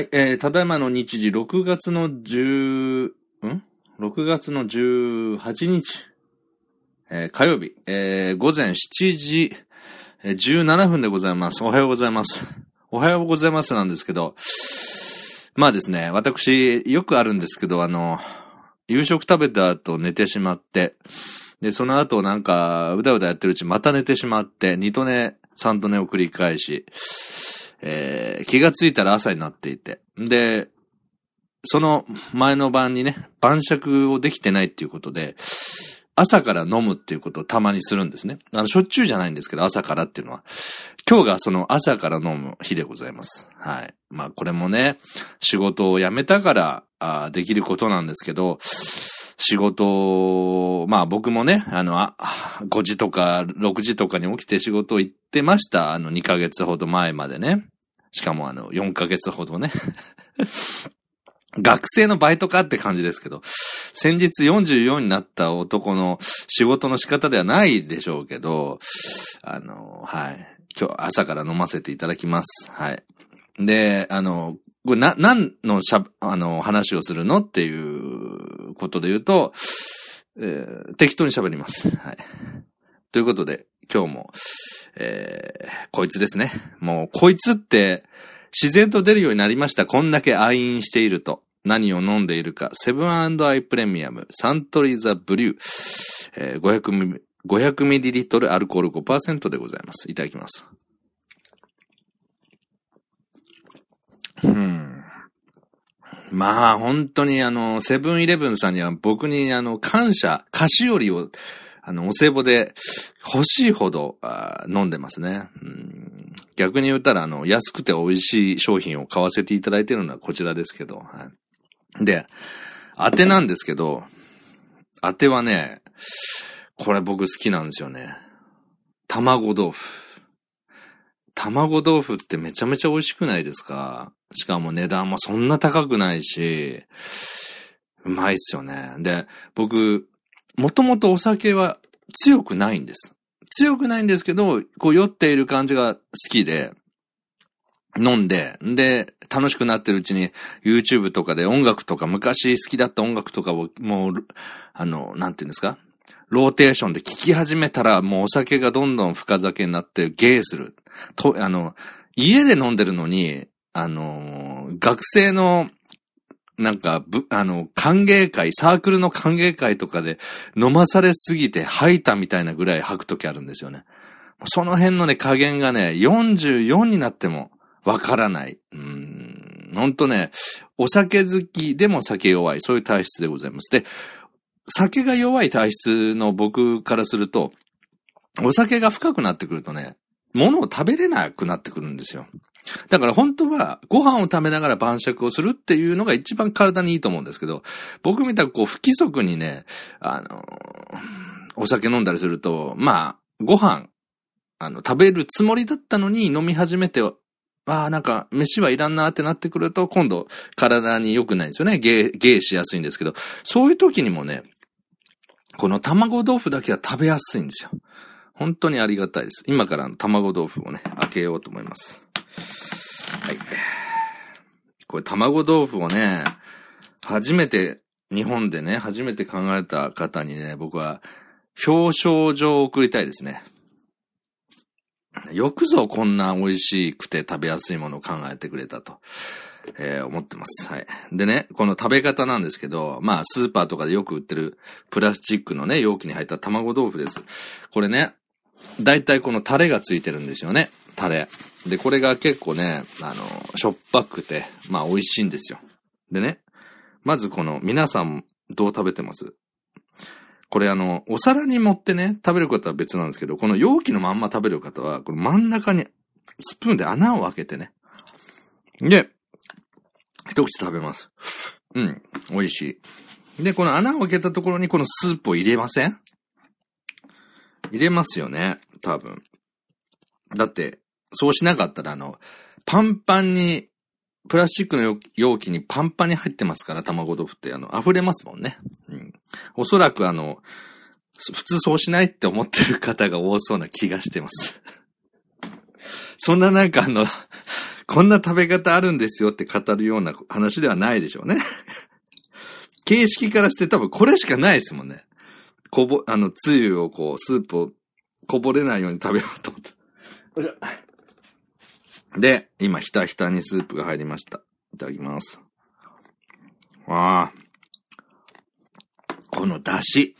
はい、えー、ただいまの日時、6月の10、ん ?6 月の18日、えー、火曜日、えー、午前7時、えー、17分でございます。おはようございます。おはようございますなんですけど、まあですね、私、よくあるんですけど、あの、夕食食べた後寝てしまって、で、その後なんか、うだうだやってるうちまた寝てしまって、二度寝、三度寝を繰り返し、えー、気がついたら朝になっていて。で、その前の晩にね、晩酌をできてないっていうことで、朝から飲むっていうことをたまにするんですね。あの、しょっちゅうじゃないんですけど、朝からっていうのは。今日がその朝から飲む日でございます。はい。まあ、これもね、仕事を辞めたから、あできることなんですけど、仕事、まあ僕もね、あの、あ、5時とか6時とかに起きて仕事を行ってました。あの、2ヶ月ほど前までね。しかもあの、4ヶ月ほどね。学生のバイトかって感じですけど、先日44になった男の仕事の仕方ではないでしょうけど、あの、はい。今日朝から飲ませていただきます。はい。で、あの、これな、何のしゃ、あの、話をするのっていうことで言うと、えー、適当に喋ります。はい。ということで、今日も、えー、こいつですね。もう、こいつって、自然と出るようになりました。こんだけ愛飲していると。何を飲んでいるか。セブンアイプレミアム、サントリーザブリュー、えー、500ミリリットルアルコール5%でございます。いただきます。うん。まあ、本当にあの、セブンイレブンさんには僕にあの、感謝、菓子折りを、あの、お歳暮で欲しいほど飲んでますね。逆に言ったら、あの、安くて美味しい商品を買わせていただいてるのはこちらですけど、はい。で、当てなんですけど、当てはね、これ僕好きなんですよね。卵豆腐。卵豆腐ってめちゃめちゃ美味しくないですか？しかも値段もそんな高くないし、うまいっすよね。で、僕、もともとお酒は強くないんです。強くないんですけど、こう酔っている感じが好きで、飲んで、で、楽しくなってるうちに YouTube とかで音楽とか昔好きだった音楽とかをもう、あの、なんていうんですか？ローテーションで聴き始めたらもうお酒がどんどん深酒になってゲーする。と、あの、家で飲んでるのに、あの、学生のなんか、ぶ、あの、歓迎会、サークルの歓迎会とかで飲まされすぎて吐いたみたいなぐらい吐くときあるんですよね。その辺のね、加減がね、44になってもわからない。うん、ほんとね、お酒好きでも酒弱い、そういう体質でございます。で、酒が弱い体質の僕からすると、お酒が深くなってくるとね、物を食べれなくなってくるんですよ。だから本当はご飯を食べながら晩酌をするっていうのが一番体にいいと思うんですけど、僕みたくこう不規則にね、あの、お酒飲んだりすると、まあ、ご飯、あの、食べるつもりだったのに飲み始めて、ああ、なんか、飯はいらんなってなってくると、今度、体に良くないんですよね。ゲー、ゲーしやすいんですけど、そういう時にもね、この卵豆腐だけは食べやすいんですよ。本当にありがたいです。今から卵豆腐をね、開けようと思います。はい。これ卵豆腐をね、初めて、日本でね、初めて考えた方にね、僕は表彰状を送りたいですね。よくぞこんな美味しくて食べやすいものを考えてくれたと。えー、思ってます。はい。でね、この食べ方なんですけど、まあ、スーパーとかでよく売ってるプラスチックのね、容器に入った卵豆腐です。これね、だいたいこのタレがついてるんですよね。タレ。で、これが結構ね、あの、しょっぱくて、まあ美味しいんですよ。でね、まずこの、皆さんどう食べてます？これあの、お皿に盛ってね、食べる方は別なんですけど、この容器のまんま食べる方は、この真ん中にスプーンで穴を開けてね。で、一口食べます。うん、美味しい。で、この穴を開けたところにこのスープを入れません？入れますよね。多分。だって、そうしなかったらあの、パンパンに、プラスチックの容器にパンパンに入ってますから、卵豆腐ってあの、溢れますもんね。うん。おそらくあの、普通そうしないって思ってる方が多そうな気がしてます。そんななんかあの、こんな食べ方あるんですよって語るような話ではないでしょうね。形式からして多分これしかないですもんね。こぼ、あの、つゆをこう、スープをこぼれないように食べようと思って。よいしょ。で、今、ひたひたにスープが入りました。いただきます。わあ。この出汁。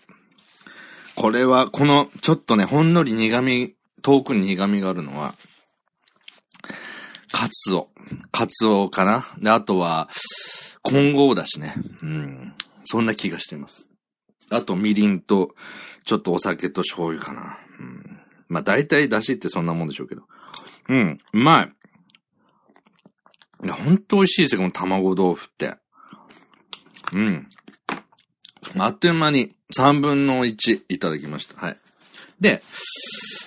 これは、この、ちょっとね、ほんのり苦味、遠くに苦味があるのは、カツオ。カツオかなで、あとは、混合だしね。うん。そんな気がしてます。あと、みりんと、ちょっとお酒と醤油かな。うん。まあ、大体出汁ってそんなもんでしょうけど。うん。うまい。いや、ほんと美味しいですよ、この卵豆腐って。うん。あっという間に3分の1いただきました。はい。で、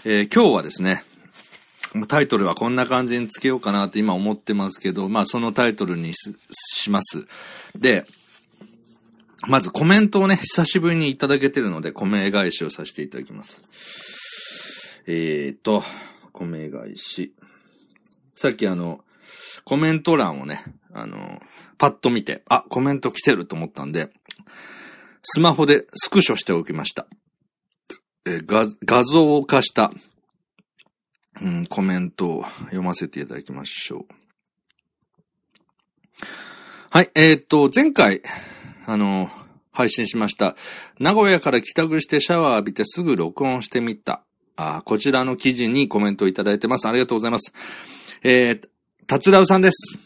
えー、今日はですね、タイトルはこんな感じにつけようかなって今思ってますけど、まあそのタイトルにします。で、まずコメントをね、久しぶりにいただけてるので、米返しをさせていただきます。えーと、米返し。さっきあの、コメント欄をね、あの、パッと見て、あ、コメント来てると思ったんで、スマホでスクショしておきました。え画、画像化した、うん、コメントを読ませていただきましょう。はい、えっ、と、前回、あの、配信しました。名古屋から帰宅してシャワー浴びてすぐ録音してみた。あこちらの記事にコメントをいただいてます。ありがとうございます。えー、たつらうさんです。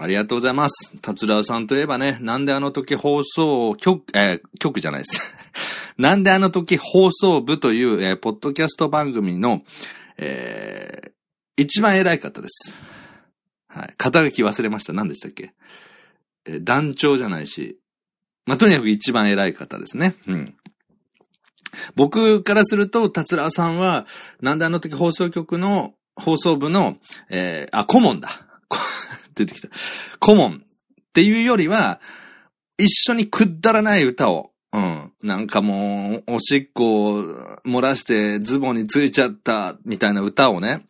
ありがとうございます。たつらうさんといえばね、なんであの時放送局、えー、局じゃないです。なんであの時放送部という、えー、ポッドキャスト番組の、えー、一番偉い方です。はい。肩書き忘れました。何でしたっけ？えー、団長じゃないし、まあ、とにかく一番偉い方ですね。うん。僕からすると、達郎さんは、なんであの時放送局の、放送部の、えー、あ、顧問だ。出てきた。顧問っていうよりは、一緒にくだらない歌を、うん。なんかもう、おしっこを漏らしてズボンについちゃった、みたいな歌をね。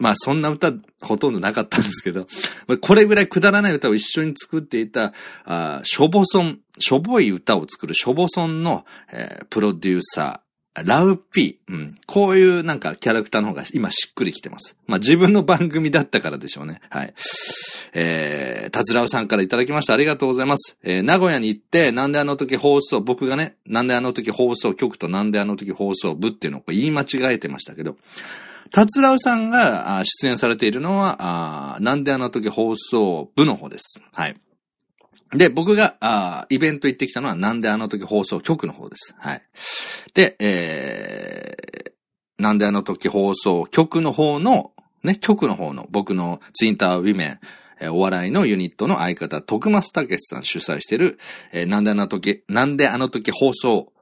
まあそんな歌ほとんどなかったんですけど、これぐらいくだらない歌を一緒に作っていた、あしょぼそん、しょぼい歌を作るしょぼそんの、えー、プロデューサー、ラウピー、うん。こういうなんかキャラクターの方が今しっくりきてます。まあ自分の番組だったからでしょうね。はい。えー、たつらうさんからいただきました。ありがとうございます。えー、名古屋に行って、なんであの時放送、僕がね、なんであの時放送局となんであの時放送部っていうのを言い間違えてましたけど、たつらうさんが出演されているのは、なんであの時放送部の方です。はい。で、僕が、あイベント行ってきたのは、なんであの時放送局の方です。はい。で、えー、なんであの時放送局の方の、ね、局の方の僕のツインターウィメン、えお笑いのユニットの相方、徳松武さん主催してる、えー、なんであの時、なんであの時放送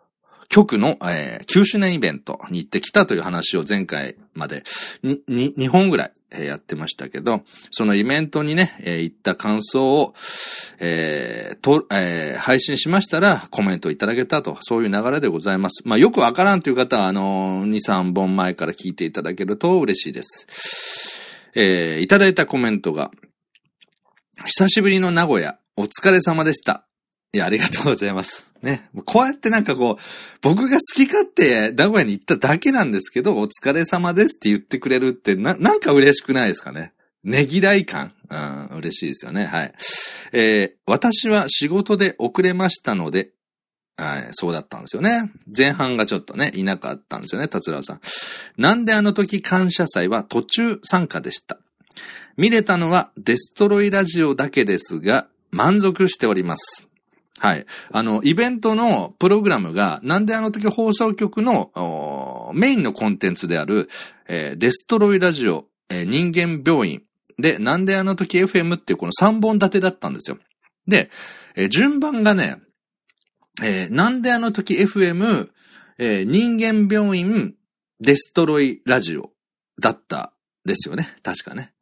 局の、えー、9周年イベントに行ってきたという話を前回までに、に、2本ぐらい、えー、やってましたけど、そのイベントにね、えー、行った感想を、えー、と、えー、配信しましたらコメントいただけたと、そういう流れでございます。まあ、よくわからんという方は、あのー、2、3本前から聞いていただけると嬉しいです。えー、いただいたコメントが、久しぶりの名古屋、お疲れ様でした。いや、ありがとうございます。ね。こうやってなんかこう、僕が好き勝手名古屋に行っただけなんですけど、お疲れ様ですって言ってくれるってな、なんか嬉しくないですかね。ねぎらい感。うん、嬉しいですよね。はい。えー、私は仕事で遅れましたので、はい、そうだったんですよね。前半がちょっとね、いなかったんですよね、達郎さん。なんであの時感謝祭は途中参加でした。見れたのはデストロイラジオだけですが、満足しております。はい。あの、イベントのプログラムが、なんであの時放送局のメインのコンテンツである、えー、デストロイラジオ、えー、人間病院、で、なんであの時 FM っていうこの3本立てだったんですよ。で、えー、順番がね、えー、なんであの時 FM、えー、人間病院、デストロイラジオだったですよね。確かね。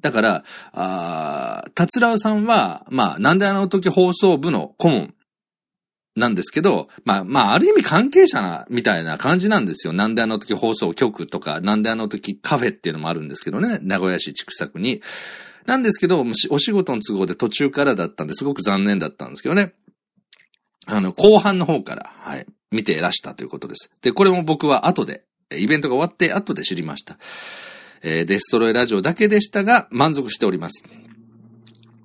だから、あ達郎さんは、まあ、なんであの時放送部の顧問なんですけど、まあ、まあ、ある意味関係者な、みたいな感じなんですよ。なんであの時放送局とか、なんであの時カフェっていうのもあるんですけどね、名古屋市畜作に。なんですけど、お仕事の都合で途中からだったんですごく残念だったんですけどね。あの、後半の方から、はい、見ていらしたということです。で、これも僕は後で、イベントが終わって後で知りました。えー、デストロイラジオだけでしたが、満足しております。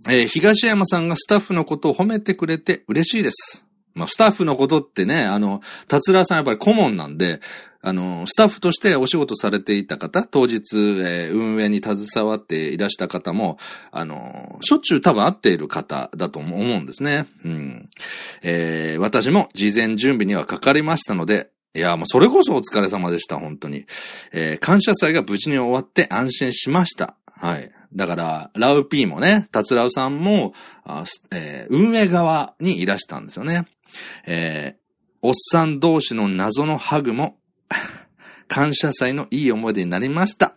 えー、東山さんがスタッフのことを褒めてくれて嬉しいです。まあ、スタッフのことってね、あの、達郎さんやっぱり顧問なんで、あの、スタッフとしてお仕事されていた方、当日、えー、運営に携わっていらした方も、あの、しょっちゅう多分会っている方だと思うんですね。うん。えー、私も事前準備にはかかりましたので、いや、もうそれこそお疲れ様でした、本当に。えー、感謝祭が無事に終わって安心しました。はい。だから、ラウピーもね、達郎さんも、あえー、運営側にいらしたんですよね。えー、おっさん同士の謎のハグも 感謝祭のいい思い出になりました。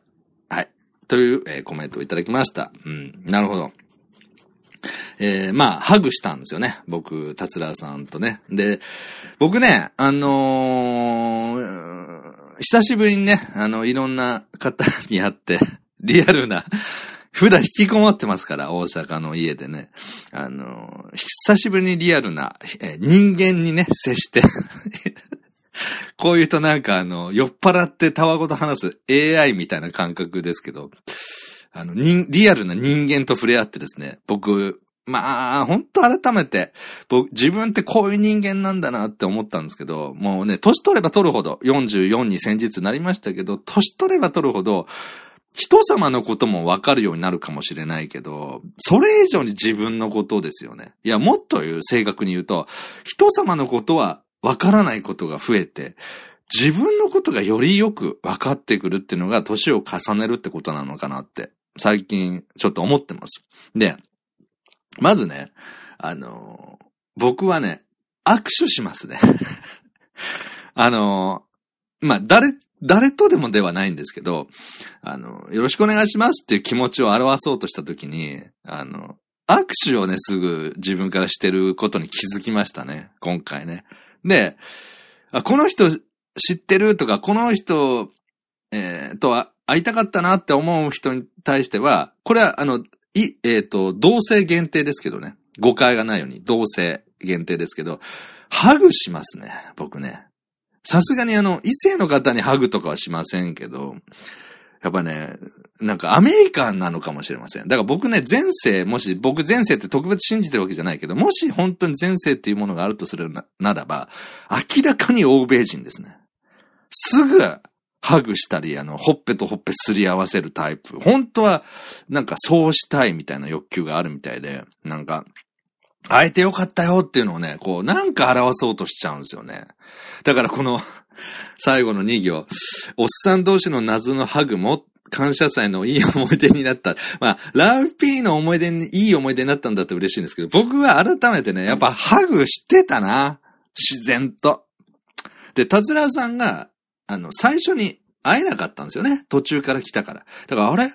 はい。という、えー、コメントをいただきました。うん。なるほど。えー、まあ、ハグしたんですよね。僕、達郎さんとね。で、僕ね、あのー、久しぶりにね、あの、いろんな方に会って、リアルな普段引きこもってますから、大阪の家でね。あの、久しぶりにリアルな、え人間にね、接して こういうとなんかあの、酔っ払ってタワごと話す AI みたいな感覚ですけど、あの、リアルな人間と触れ合ってですね、僕、まあ、本当改めて、僕、自分ってこういう人間なんだなって思ったんですけど、もうね、年取れば取るほど、44に先日なりましたけど、年取れば取るほど、人様のこともわかるようになるかもしれないけど、それ以上に自分のことですよね。いや、もっと言う、正確に言うと、人様のことはわからないことが増えて、自分のことがよりよく分かってくるっていうのが年を重ねるってことなのかなって、最近ちょっと思ってます。で、まずね、あの僕はね、握手しますね。あのまあ、誰誰とでもではないんですけど、あの、よろしくお願いしますっていう気持ちを表そうとしたときに、あの、握手をね、すぐ自分からしてることに気づきましたね。今回ね。で、あこの人知ってるとか、この人、えー、とは会いたかったなって思う人に対しては、これは、あの、い、えっ、ー、と、同性限定ですけどね。誤解がないように、同性限定ですけど、ハグしますね、僕ね。さすがにあの、異性の方にハグとかはしませんけど、やっぱね、なんかアメリカンなのかもしれません。だから僕ね、前世、もし、僕前世って特別信じてるわけじゃないけど、もし本当に前世っていうものがあるとするならば、明らかに欧米人ですね。すぐ、ハグしたり、あの、ほっぺとほっぺすり合わせるタイプ。本当は、なんかそうしたいみたいな欲求があるみたいで、なんか、会えてよかったよっていうのをね、こう、なんか表そうとしちゃうんですよね。だからこの、最後の2行、おっさん同士の謎のハグも、感謝祭のいい思い出になった。まあ、ラウピーの思い出に、いい思い出になったんだって嬉しいんですけど、僕は改めてね、やっぱハグしてたな。自然と。で、タズラさんが、あの、最初に会えなかったんですよね。途中から来たから。だから、あれ？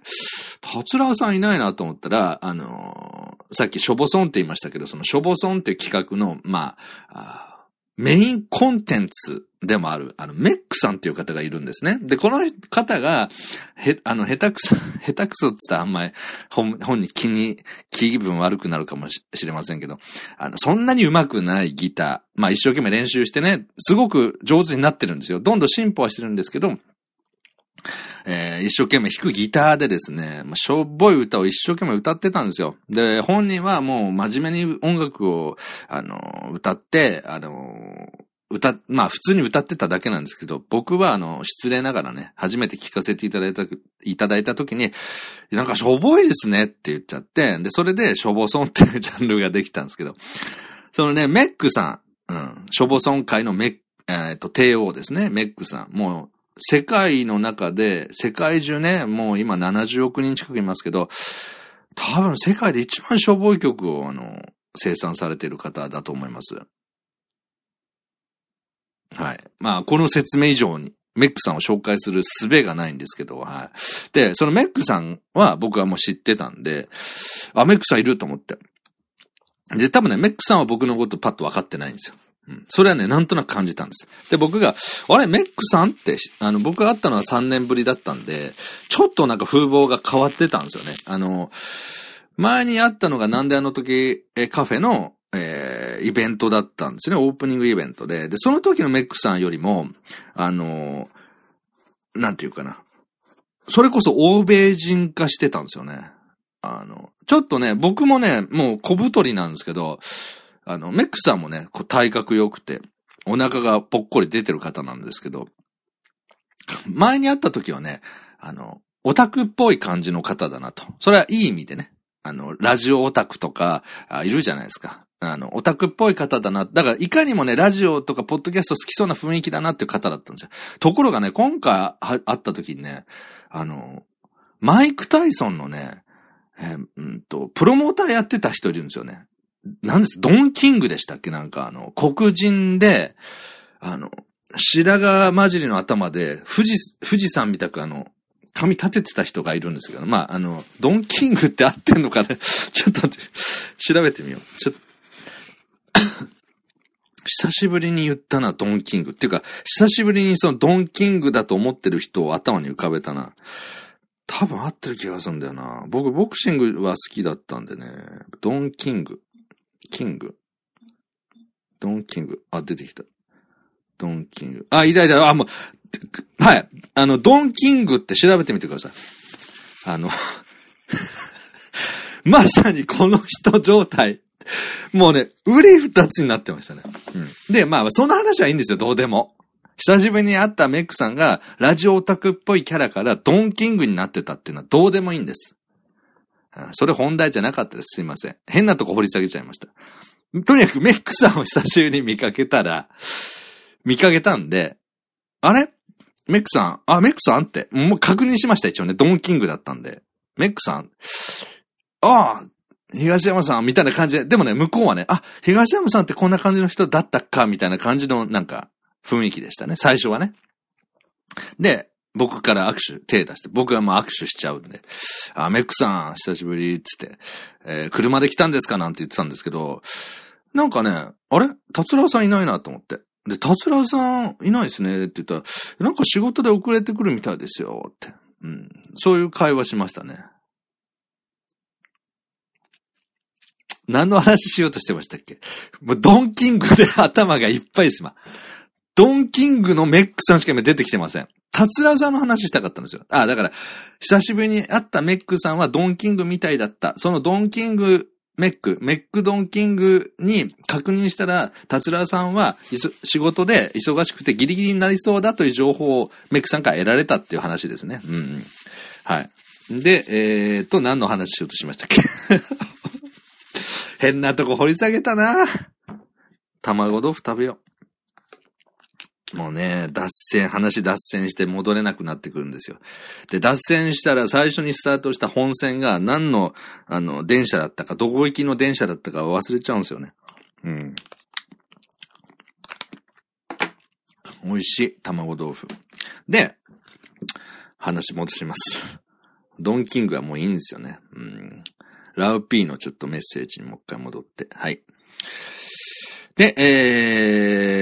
タツラーさんいないなと思ったら、あのー、さっきショボソンって言いましたけど、そのショボソンって企画の、まあ、あメインコンテンツでもある、あの、メックさんっていう方がいるんですね。で、この方が、へ、あの、下手くそ、下手くそって言ったらあんまり本、本に気に、気分悪くなるかもしれませんけど、あの、そんなに上手くないギター、まあ一生懸命練習してね、すごく上手になってるんですよ。どんどん進歩はしてるんですけど、えー、一生懸命弾くギターでですね、まあ、しょっぼい歌を一生懸命歌ってたんですよ。で、本人はもう真面目に音楽を、あの、歌って、あの、歌、まあ普通に歌ってただけなんですけど、僕はあの、失礼ながらね、初めて聴かせていただいた、いただいた時に、なんかしょぼいですねって言っちゃって、で、それでしょぼソンっていうジャンルができたんですけど、そのね、メックさん、うん、しょぼソン界のメッえっ、ー、と、帝王ですね、メックさん。もう、世界の中で、世界中ね、もう今70億人近くいますけど、多分世界で一番しょぼい曲を、あの、生産されている方だと思います。はい。まあ、この説明以上に、メックさんを紹介する術がないんですけど、はい。で、そのメックさんは僕はもう知ってたんで、あ、メックさんいると思って。で、多分ね、メックさんは僕のことパッと分かってないんですよ。うん。それはね、なんとなく感じたんです。で、僕が、あれ、メックさんって、あの、僕が会ったのは3年ぶりだったんで、ちょっとなんか風貌が変わってたんですよね。あの、前に会ったのがなんであの時、えカフェの、えー、イベントだったんですね。オープニングイベントで。で、その時のメックさんよりも、あの、なんていうかな。それこそ欧米人化してたんですよね。あの、ちょっとね、僕もね、もう小太りなんですけど、あの、メックさんもね、こう体格良くて、お腹がぽっこり出てる方なんですけど、前に会った時はね、あの、オタクっぽい感じの方だなと。それはいい意味でね。あの、ラジオオタクとか、あいるじゃないですか。あの、オタクっぽい方だな。だから、いかにもね、ラジオとかポッドキャスト好きそうな雰囲気だなっていう方だったんですよ。ところがね、今回会った時にね、あの、マイク・タイソンのね、えー、うんと、プロモーターやってた人いるんですよね。なんです？ドン・キングでしたっけ？なんかあの、黒人で、あの、白髪混じりの頭で、富士、富士山みたくあの、髪立ててた人がいるんですけど、まあ、あの、ドン・キングって合ってんのかな ちょっと待って、調べてみよう。ちょっと、久しぶりに言ったな、ドン・キング。っていうか、久しぶりにそのドン・キングだと思ってる人を頭に浮かべたな。多分合ってる気がするんだよな。僕、ボクシングは好きだったんでね。ドン・キング。キング。ドン・キング。あ、出てきた。ドン・キング。あ、いたいた。あ、もう、はい。あの、ドン・キングって調べてみてください。あの まさにこの人状態。もうね、売り二つになってましたね。うん。で、まあ、その話はいいんですよ、どうでも。久しぶりに会ったメックさんが、ラジオオタクっぽいキャラからドンキングになってたっていうのはどうでもいいんです。それ本題じゃなかったです。すいません。変なとこ掘り下げちゃいました。とにかくメックさんを久しぶりに見かけたら、見かけたんで、あれ？メックさん、あ、メックさんって、もう確認しました、一応ね。ドンキングだったんで。メックさん、ああ、東山さん、みたいな感じで、でもね、向こうはね、あ、東山さんってこんな感じの人だったか、みたいな感じの、なんか、雰囲気でしたね、最初はね。で、僕から握手、手出して、僕はもう握手しちゃうんで、あ、メックさん、久しぶり、つって、えー、車で来たんですかなんて言ってたんですけど、なんかね、あれ？達郎さんいないなと思って。で、達郎さんいないですねって言ったら、なんか仕事で遅れてくるみたいですよって。うん。そういう会話しましたね。何の話しようとしてましたっけ？もうドンキングで頭がいっぱいです、ま。ドンキングのメックさんしか今出てきてません。達郎さんの話したかったんですよ。あ、だから、久しぶりに会ったメックさんはドンキングみたいだった。そのドンキングメック、メックドンキングに確認したら、達郎さんは仕事で忙しくてギリギリになりそうだという情報をメックさんから得られたっていう話ですね。うん、うん。はい。で、えー、と、何の話しようとしましたっけ？変なとこ掘り下げたな卵豆腐食べよう。もうね、脱線、話脱線して戻れなくなってくるんですよ。で、脱線したら最初にスタートした本線が何の、あの、電車だったか、どこ行きの電車だったか忘れちゃうんですよね。うん。美味しい、卵豆腐。で、話戻します。ドンキングはもういいんですよね。うん。ラウピーのちょっとメッセージにもう一回戻って。はい。で、え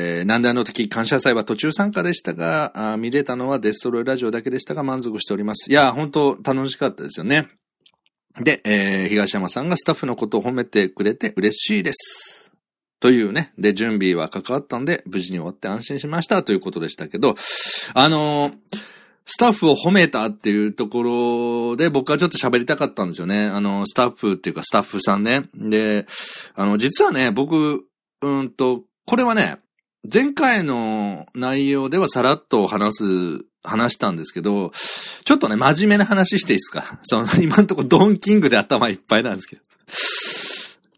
ー、なんであの時感謝祭は途中参加でしたが、あ見れたのはデストロイラジオだけでしたが満足しております。いや、本当楽しかったですよね。で、えー、東山さんがスタッフのことを褒めてくれて嬉しいです。というね。で、準備は関わったんで、無事に終わって安心しましたということでしたけど、あのースタッフを褒めたっていうところで僕はちょっと喋りたかったんですよね。あの、スタッフっていうかスタッフさんね。で、あの、実はね、僕、うんと、これはね、前回の内容ではさらっと話す、話したんですけど、ちょっとね、真面目な話していいですか？その、今んとこドンキングで頭いっぱいなんですけど。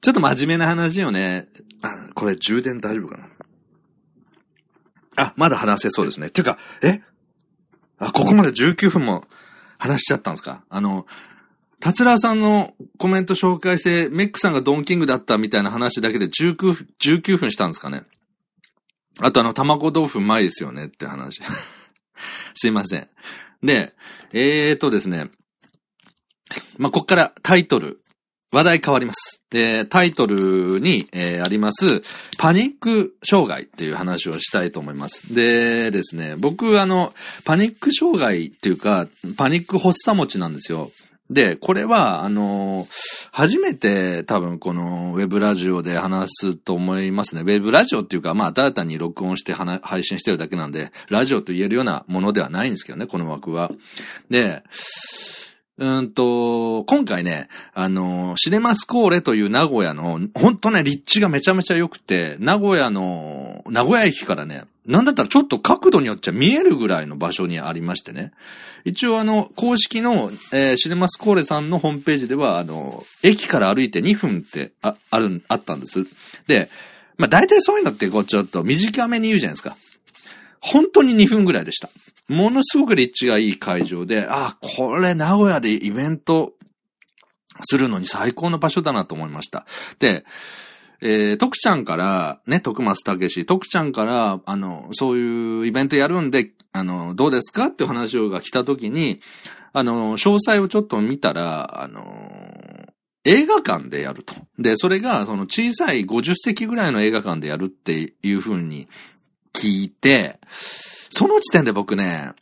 ちょっと真面目な話をね、あこれ充電大丈夫かな？あ、まだ話せそうですね。ていうか、え？あ、ここまで19分も話しちゃったんですか？あの、達郎さんのコメント紹介して、メックさんがドンキングだったみたいな話だけで19、19分したんですかね？あとあの、卵豆腐うまいですよねって話。すいません。で、えーとですね。まあ、こっからタイトル話題変わります。で、タイトルに、えーあります、パニック障害っていう話をしたいと思います。でですね、僕あの、パニック障害っていうか、パニック発作持ちなんですよ。で、これは、あの、初めて多分このウェブラジオで話すと思いますね。ウェブラジオっていうか、まあ、ただ単に録音して配信してるだけなんで、ラジオと言えるようなものではないんですけどね、この枠は。で、うんと、今回ね、あの、シネマスコーレという名古屋の、ほんとね、立地がめちゃめちゃ良くて、名古屋の、名古屋駅からね、なんだったらちょっと角度によっちゃ見えるぐらいの場所にありましてね。一応あの、公式の、えーシネマスコーレさんのホームページでは、あの、駅から歩いて2分って、あ、ある、あったんです。で、まあ大体そういうのってこうちょっと短めに言うじゃないですか。本当に2分ぐらいでした。ものすごく立地がいい会場で、あ、これ名古屋でイベントするのに最高の場所だなと思いました。で、えー、徳ちゃんから、ね、徳松武史、徳ちゃんから、あの、そういうイベントやるんで、あの、どうですかっていう話が来た時に、あの、詳細をちょっと見たら、あの、映画館でやると。で、それが、その小さい50席ぐらいの映画館でやるっていう風に聞いて、その時点で僕ね、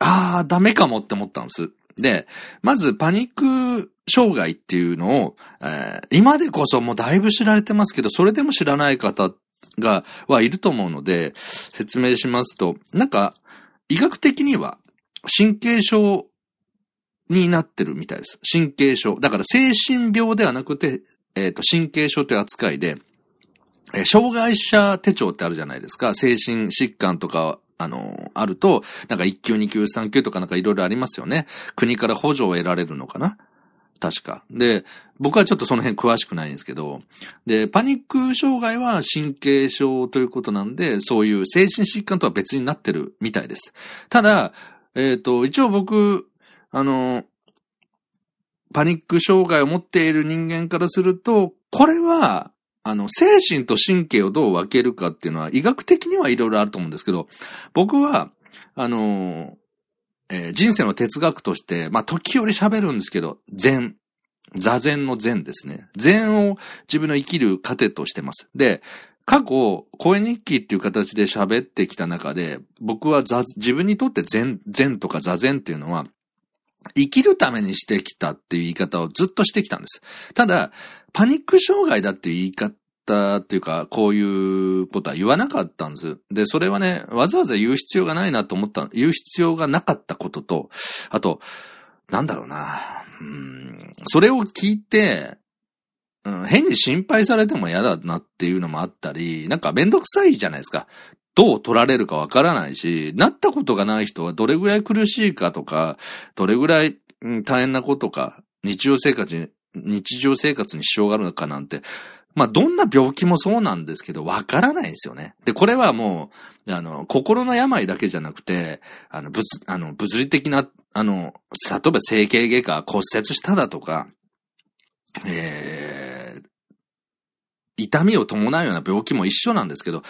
ああ、ダメかもって思ったんです。で、まずパニック障害っていうのを、えー今でこそもうだいぶ知られてますけど、それでも知らない方が、はいると思うので、説明しますと、なんか、医学的には神経症になってるみたいです。神経症。だから精神病ではなくて、えっ、と、神経症という扱いで、えー障害者手帳ってあるじゃないですか。精神疾患とか、あの、あると、なんか1級、2級、3級とかなんかいろいろありますよね。国から補助を得られるのかな確か。で、僕はちょっとその辺詳しくないんですけど、で、パニック障害は神経症ということなんで、そういう精神疾患とは別になってるみたいです。ただ、えっ、と、一応僕、あの、パニック障害を持っている人間からすると、これは、あの、精神と神経をどう分けるかっていうのは医学的にはいろいろあると思うんですけど、僕は、あの、えー人生の哲学として、まあ、時折喋るんですけど、禅。座禅の禅ですね。禅を自分の生きる糧としてます。で、過去、声日記っていう形で喋ってきた中で、僕は自分にとって禅、禅とか座禅っていうのは、生きるためにしてきたっていう言い方をずっとしてきたんです。ただ、パニック障害だっていう言い方っていうか、こういうことは言わなかったんです。で、それはね、わざわざ言う必要がないなと思った、言う必要がなかったことと、あと、なんだろうな、うん、それを聞いて、うん、変に心配されても嫌だなっていうのもあったり、なんかめんどくさいじゃないですか。どう取られるかわからないし、なったことがない人はどれぐらい苦しいかとか、どれぐらい、うん大変なことか、日常生活に、日常生活に支障があるのかなんて、まあ、どんな病気もそうなんですけど、わからないですよね。で、これはもう、あの、心の病だけじゃなくて、あの、物、あの、物理的な、あの、例えば整形外科骨折しただとか、えー、痛みを伴うような病気も一緒なんですけど、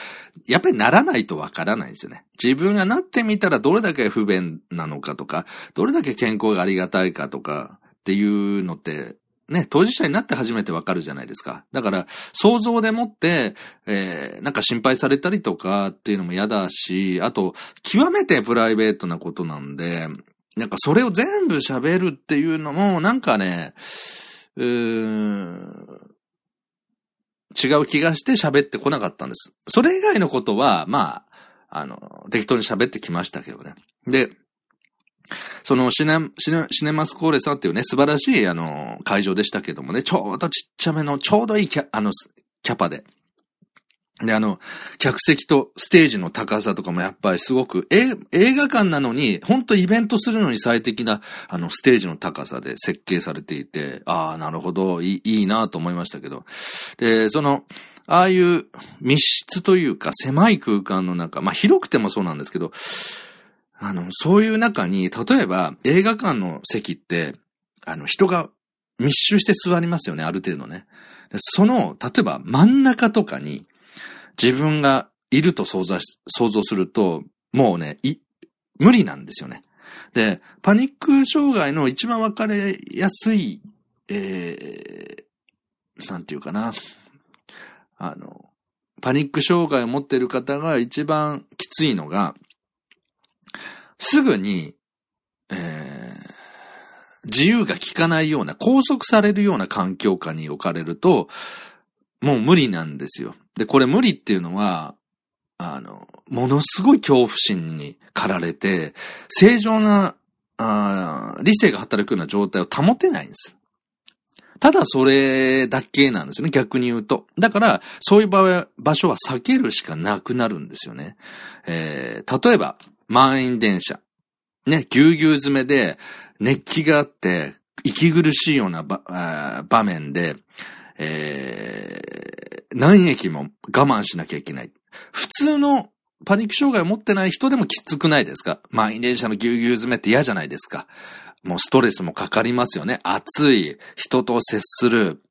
やっぱりならないとわからないんですよね。自分がなってみたらどれだけ不便なのかとか、どれだけ健康がありがたいかとかっていうのって、ね、当事者になって初めてわかるじゃないですか。だから、想像でもって、えー、なんか心配されたりとかっていうのも嫌だし、あと、極めてプライベートなことなんで、なんかそれを全部喋るっていうのも、なんかね、うーん、違う気がして喋ってこなかったんです。それ以外のことは、まあ、あの、適当に喋ってきましたけどね。で、そのシネ、シネ、シネマスコーレさんっていうね、素晴らしい、あの、会場でしたけどもね、ちょうどちっちゃめの、ちょうどいいキャ、あの、キャパで。で、あの、客席とステージの高さとかもやっぱりすごく、映画館なのに、本当イベントするのに最適な、あの、ステージの高さで設計されていて、ああ、なるほど、いい、いいなと思いましたけど。で、その、ああいう密室というか狭い空間の中、まあ広くてもそうなんですけど、あの、そういう中に、例えば映画館の席って、あの、人が密集して座りますよね、ある程度ね。その、例えば真ん中とかに自分がいると想像想像すると、もうね、い、無理なんですよね。で、パニック障害の一番わかりやすい、えーなんていうかな。あの、パニック障害を持っている方が一番きついのが、すぐに、えー、自由が利かないような、拘束されるような環境下に置かれると、もう無理なんですよ。で、これ無理っていうのは、あの、ものすごい恐怖心に駆られて、正常な、あ理性が働くような状態を保てないんです。ただそれだけなんですよね、逆に言うと。だから、そういう場場所は避けるしかなくなるんですよね。えー、例えば、満員電車。ね、ぎゅうぎゅう詰めで、熱気があって、息苦しいような場面で、えー、何駅も我慢しなきゃいけない。普通のパニック障害を持ってない人でもきつくないですか？満員電車のぎゅうぎゅう詰めって嫌じゃないですか。もうストレスもかかりますよね。暑い、人と接する、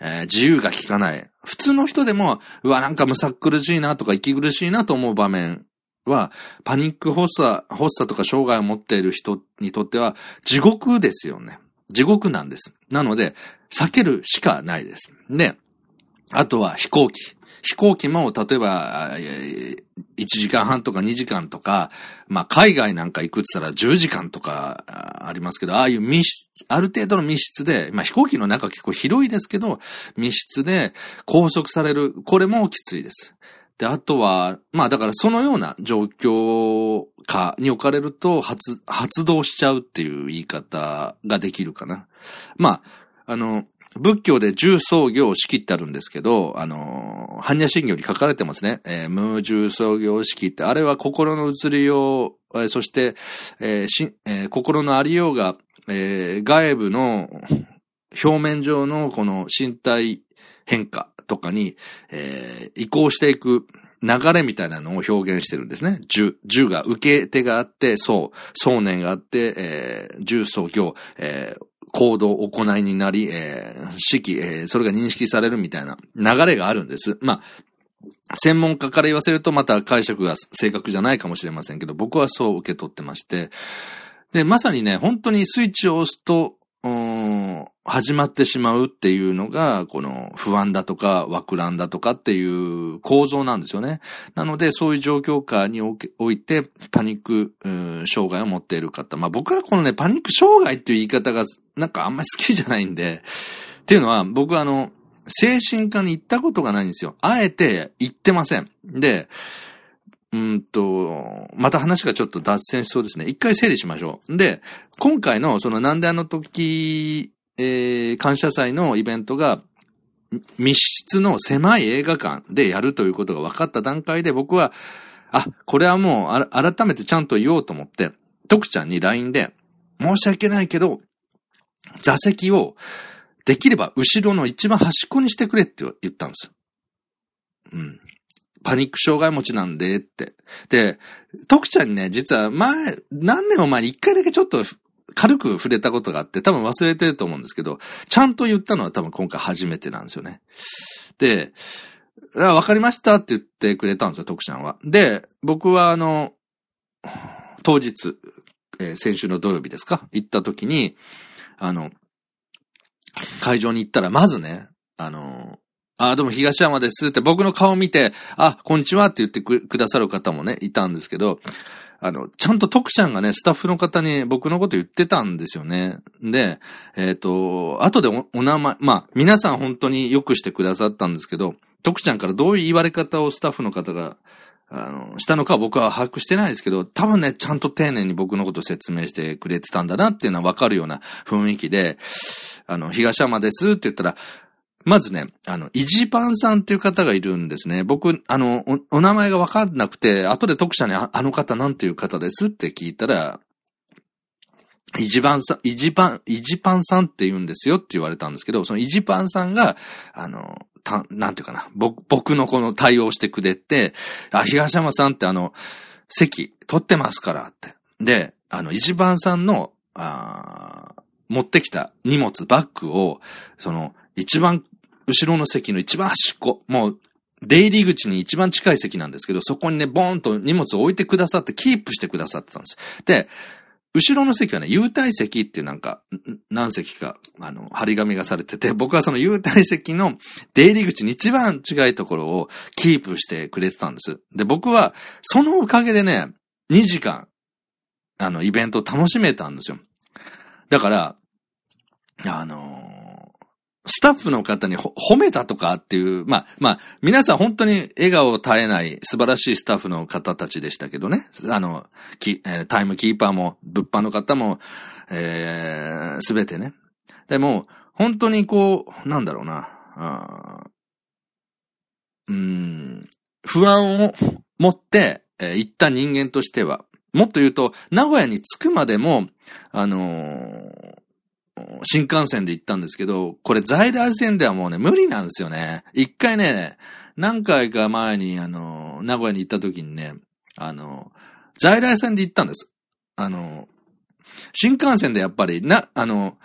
えー、自由が利かない。普通の人でも、うわ、なんかむさ苦しいなとか息苦しいなと思う場面は、パニック発作、発作とか障害を持っている人にとっては、地獄ですよね。地獄なんです。なので、避けるしかないです。で、あとは飛行機。飛行機も、例えば、1時間半とか2時間とか、まあ、海外なんか行くって言ったら10時間とかありますけど、ああいう密室、ある程度の密室で、まあ、飛行機の中結構広いですけど、密室で拘束される、これもきついです。で、あとは、まあだからそのような状況下に置かれると発、発動しちゃうっていう言い方ができるかな。まあ、あの、仏教で重創業式ってあるんですけど、あの、般若心経に書かれてますね。えー、無重創業式って、あれは心の移りよう、えー、そして、えーしえー、心のありようが、えー、外部の表面上のこの身体変化とかに、えー、移行していく流れみたいなのを表現してるんですね。十、十が受け手があって、そう、想念があって、えー、十層行、えー、行動、行いになり、えー、式、えー、それが認識されるみたいな流れがあるんです。まあ、専門家から言わせるとまた解釈が正確じゃないかもしれませんけど、僕はそう受け取ってまして、で、まさにね、本当にスイッチを押すと、始まってしまうっていうのが、この不安だとか、枠乱だとかっていう構造なんですよね。なので、そういう状況下において、パニック、障害を持っている方。まあ僕はこのね、パニック障害っていう言い方が、なんかあんまり好きじゃないんで、っていうのは、僕はあの、精神科に行ったことがないんですよ。あえて行ってません。で、うんと、また話がちょっと脱線しそうですね。一回整理しましょう。で、今回のそのなんであの時、えー、感謝祭のイベントが密室の狭い映画館でやるということが分かった段階で僕は、あ、これはもう改めてちゃんと言おうと思って、徳ちゃんに LINE で、申し訳ないけど、座席をできれば後ろの一番端っこにしてくれって言ったんです。うん。パニック障害持ちなんでって。で、徳ちゃんにね、実は前、何年も前に一回だけちょっと軽く触れたことがあって、多分忘れてると思うんですけど、ちゃんと言ったのは多分今回初めてなんですよね。で、わかりましたって言ってくれたんですよ、徳ちゃんは。で、僕はあの、当日、えー、先週の土曜日ですか？行った時に、あの、会場に行ったら、まずね、あの、あ、どうも東山ですって僕の顔見て、あ、こんにちはって言ってくださる方もね、いたんですけど、あの、ちゃんと徳ちゃんがね、スタッフの方に僕のこと言ってたんですよね。で、えっ、ー、と、後でおお名前、まあ、皆さん本当によくしてくださったんですけど、徳ちゃんからどういう言われ方をスタッフの方が、あの、したのか僕は把握してないですけど、多分ね、ちゃんと丁寧に僕のことを説明してくれてたんだなっていうのはわかるような雰囲気で、あの、東山ですって言ったら、まずね、あの、イジパンさんっていう方がいるんですね。僕、あの、お、お名前がわかんなくて、後で特者にあの方なんていう方ですって聞いたら、イジパンさん、イジパン、イジパンさんって言うんですよって言われたんですけど、そのイジパンさんが、あの、た、なんていうかな、僕、僕のこの対応してくれて、あ、東山さんってあの、席取ってますからって。で、あの、イジパンさんの、あ持ってきた荷物、バッグを、その、一番後ろの席の一番端っこ、もう、出入り口に一番近い席なんですけど、そこにね、ボーンと荷物を置いてくださって、キープしてくださってたんです。で、後ろの席はね、優待席っていうなんか、何席か、あの、張り紙がされてて、僕はその優待席の出入り口に一番近いところをキープしてくれてたんです。で、僕は、そのおかげでね、2時間、あの、イベントを楽しめたんですよ。だから、あのスタッフの方に褒めたとかっていう、まあ、まあ、皆さん本当に笑顔を絶えない素晴らしいスタッフの方たちでしたけどね。あの、タイムキーパーも、物販の方も、えす、べてね。でも、本当にこう、なんだろうな、うん、不安を持って、えー、行った人間としては、もっと言うと、名古屋に着くまでも、あのー、新幹線で行ったんですけど、これ在来線ではもうね、無理なんですよね。一回ね、何回か前に、あの、名古屋に行った時にね、あの、在来線で行ったんです。あの、新幹線でやっぱり、な、あの、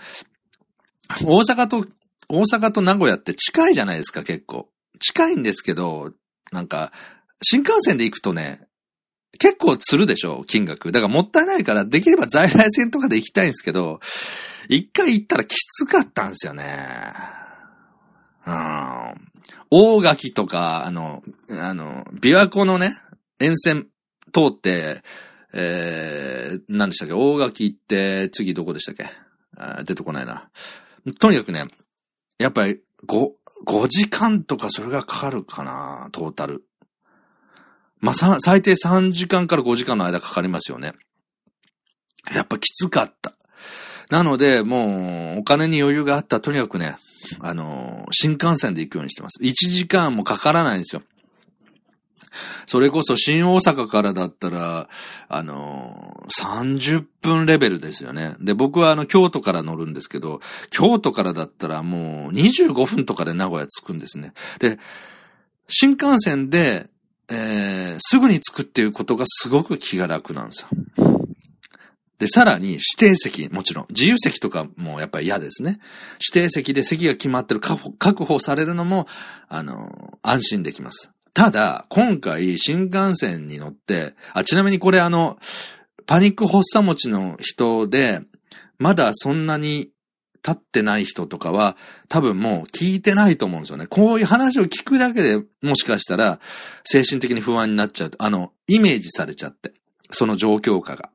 大阪と、大阪と名古屋って近いじゃないですか、結構。近いんですけど、なんか、新幹線で行くとね、結構するでしょ、金額。だからもったいないから、できれば在来線とかで行きたいんですけど、一回行ったらきつかったんですよね。うん。大垣とか、あの、あの、琵琶湖のね、沿線通って、えー、何でしたっけ？大垣行って、次どこでしたっけ？あ出てこないな。とにかくね、やっぱり5、5時間とかそれがかかるかな、トータル。まあ、最低3時間から5時間の間かかりますよね。やっぱきつかった。なので、もう、お金に余裕があったら、とにかくね、あの、新幹線で行くようにしてます。1時間もかからないんですよ。それこそ新大阪からだったら、あのー30分レベルですよね。で、僕はあの、京都から乗るんですけど、京都からだったらもう25分とかで名古屋着くんですね。で、新幹線で、えー、すぐに着くっていうことがすごく気が楽なんですよ。で、さらに指定席、もちろん、自由席とかもやっぱり嫌ですね。指定席で席が決まってる確保されるのも、あの、安心できます。ただ、今回新幹線に乗って、あ、ちなみにこれあの、パニック発作持ちの人で、まだそんなに立ってない人とかは、多分もう聞いてないと思うんですよね。こういう話を聞くだけでもしかしたら、精神的に不安になっちゃう。あの、イメージされちゃって。その状況下が。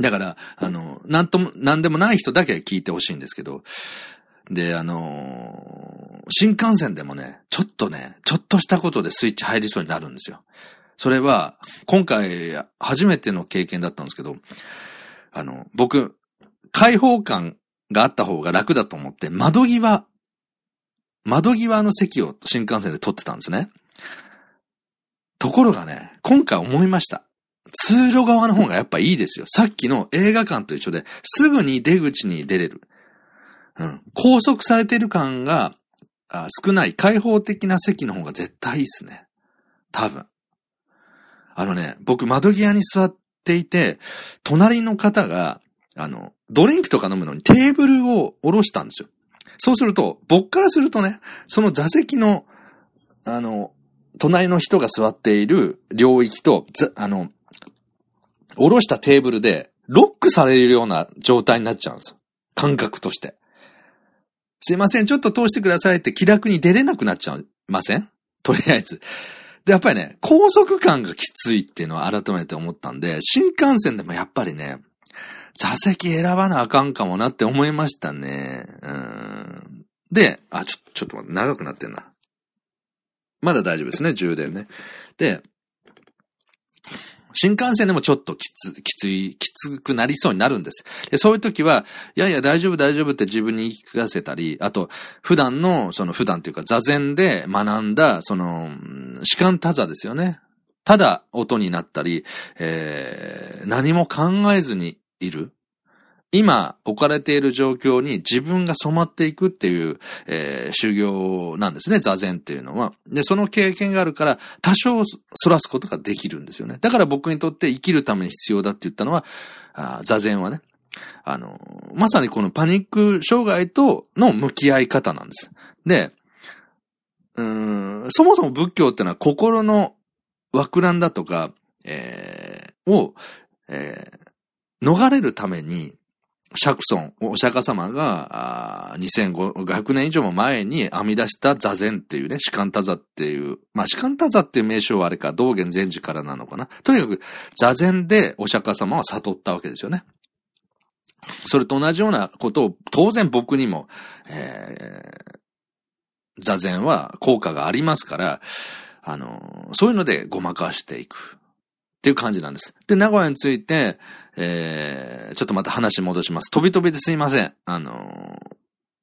だから、あの、なんとも、なんでもない人だけ聞いてほしいんですけど、で、あのー、新幹線でもね、ちょっとね、ちょっとしたことでスイッチ入りそうになるんですよ。それは、今回、初めての経験だったんですけど、あの、僕、開放感があった方が楽だと思って、窓際、窓際の席を新幹線で取ってたんですね。ところがね、今回思いました。通路側の方がやっぱいいですよ。さっきの映画館と一緒で、すぐに出口に出れる。うん。拘束されてる感が少ない開放的な席の方が絶対いいっすね。多分。あのね、僕窓際に座っていて、隣の方が、あの、ドリンクとか飲むのにテーブルを下ろしたんですよ。そうすると、僕からするとね、その座席の、あの、隣の人が座っている領域と、あの、下ろしたテーブルで、ロックされるような状態になっちゃうんですよ。感覚として。すいません、ちょっと通してくださいって気楽に出れなくなっちゃいません？とりあえず。で、やっぱりね、高速感がきついっていうのは改めて思ったんで、新幹線でもやっぱりね、座席選ばなあかんかもなって思いましたね。うん。で、あ、ちょ、ちょっと待って、長くなってんな。まだ大丈夫ですね、充電ね。で、新幹線でもちょっときつ、きつい、きつくなりそうになるんです。で、そういう時は、いやいや大丈夫大丈夫って自分に言い聞かせたり、あと、普段の、その普段というか座禅で学んだ、その、士官多座ですよね。ただ音になったり、えー、何も考えずにいる。今置かれている状況に自分が染まっていくっていう、えー、修行なんですね、座禅っていうのは。で、その経験があるから多少反らすことができるんですよね。だから僕にとって生きるために必要だって言ったのは、あ座禅はね。あの、まさにこのパニック障害との向き合い方なんです。で、うん、そもそも仏教ってのは心の枠乱だとか、えー、を、えー、逃れるために、釈尊、お釈迦様が、2500年以上も前に編み出した座禅っていうね、士官多座っていう、まあ士官多座っていう名称はあれか、道元禅師からなのかな。とにかく座禅でお釈迦様は悟ったわけですよね。それと同じようなことを当然僕にも、えー、座禅は効果がありますから、あの、そういうのでごまかしていく。っていう感じなんです。で、名古屋について、えー、ちょっとまた話戻します。飛び飛びですいません。あの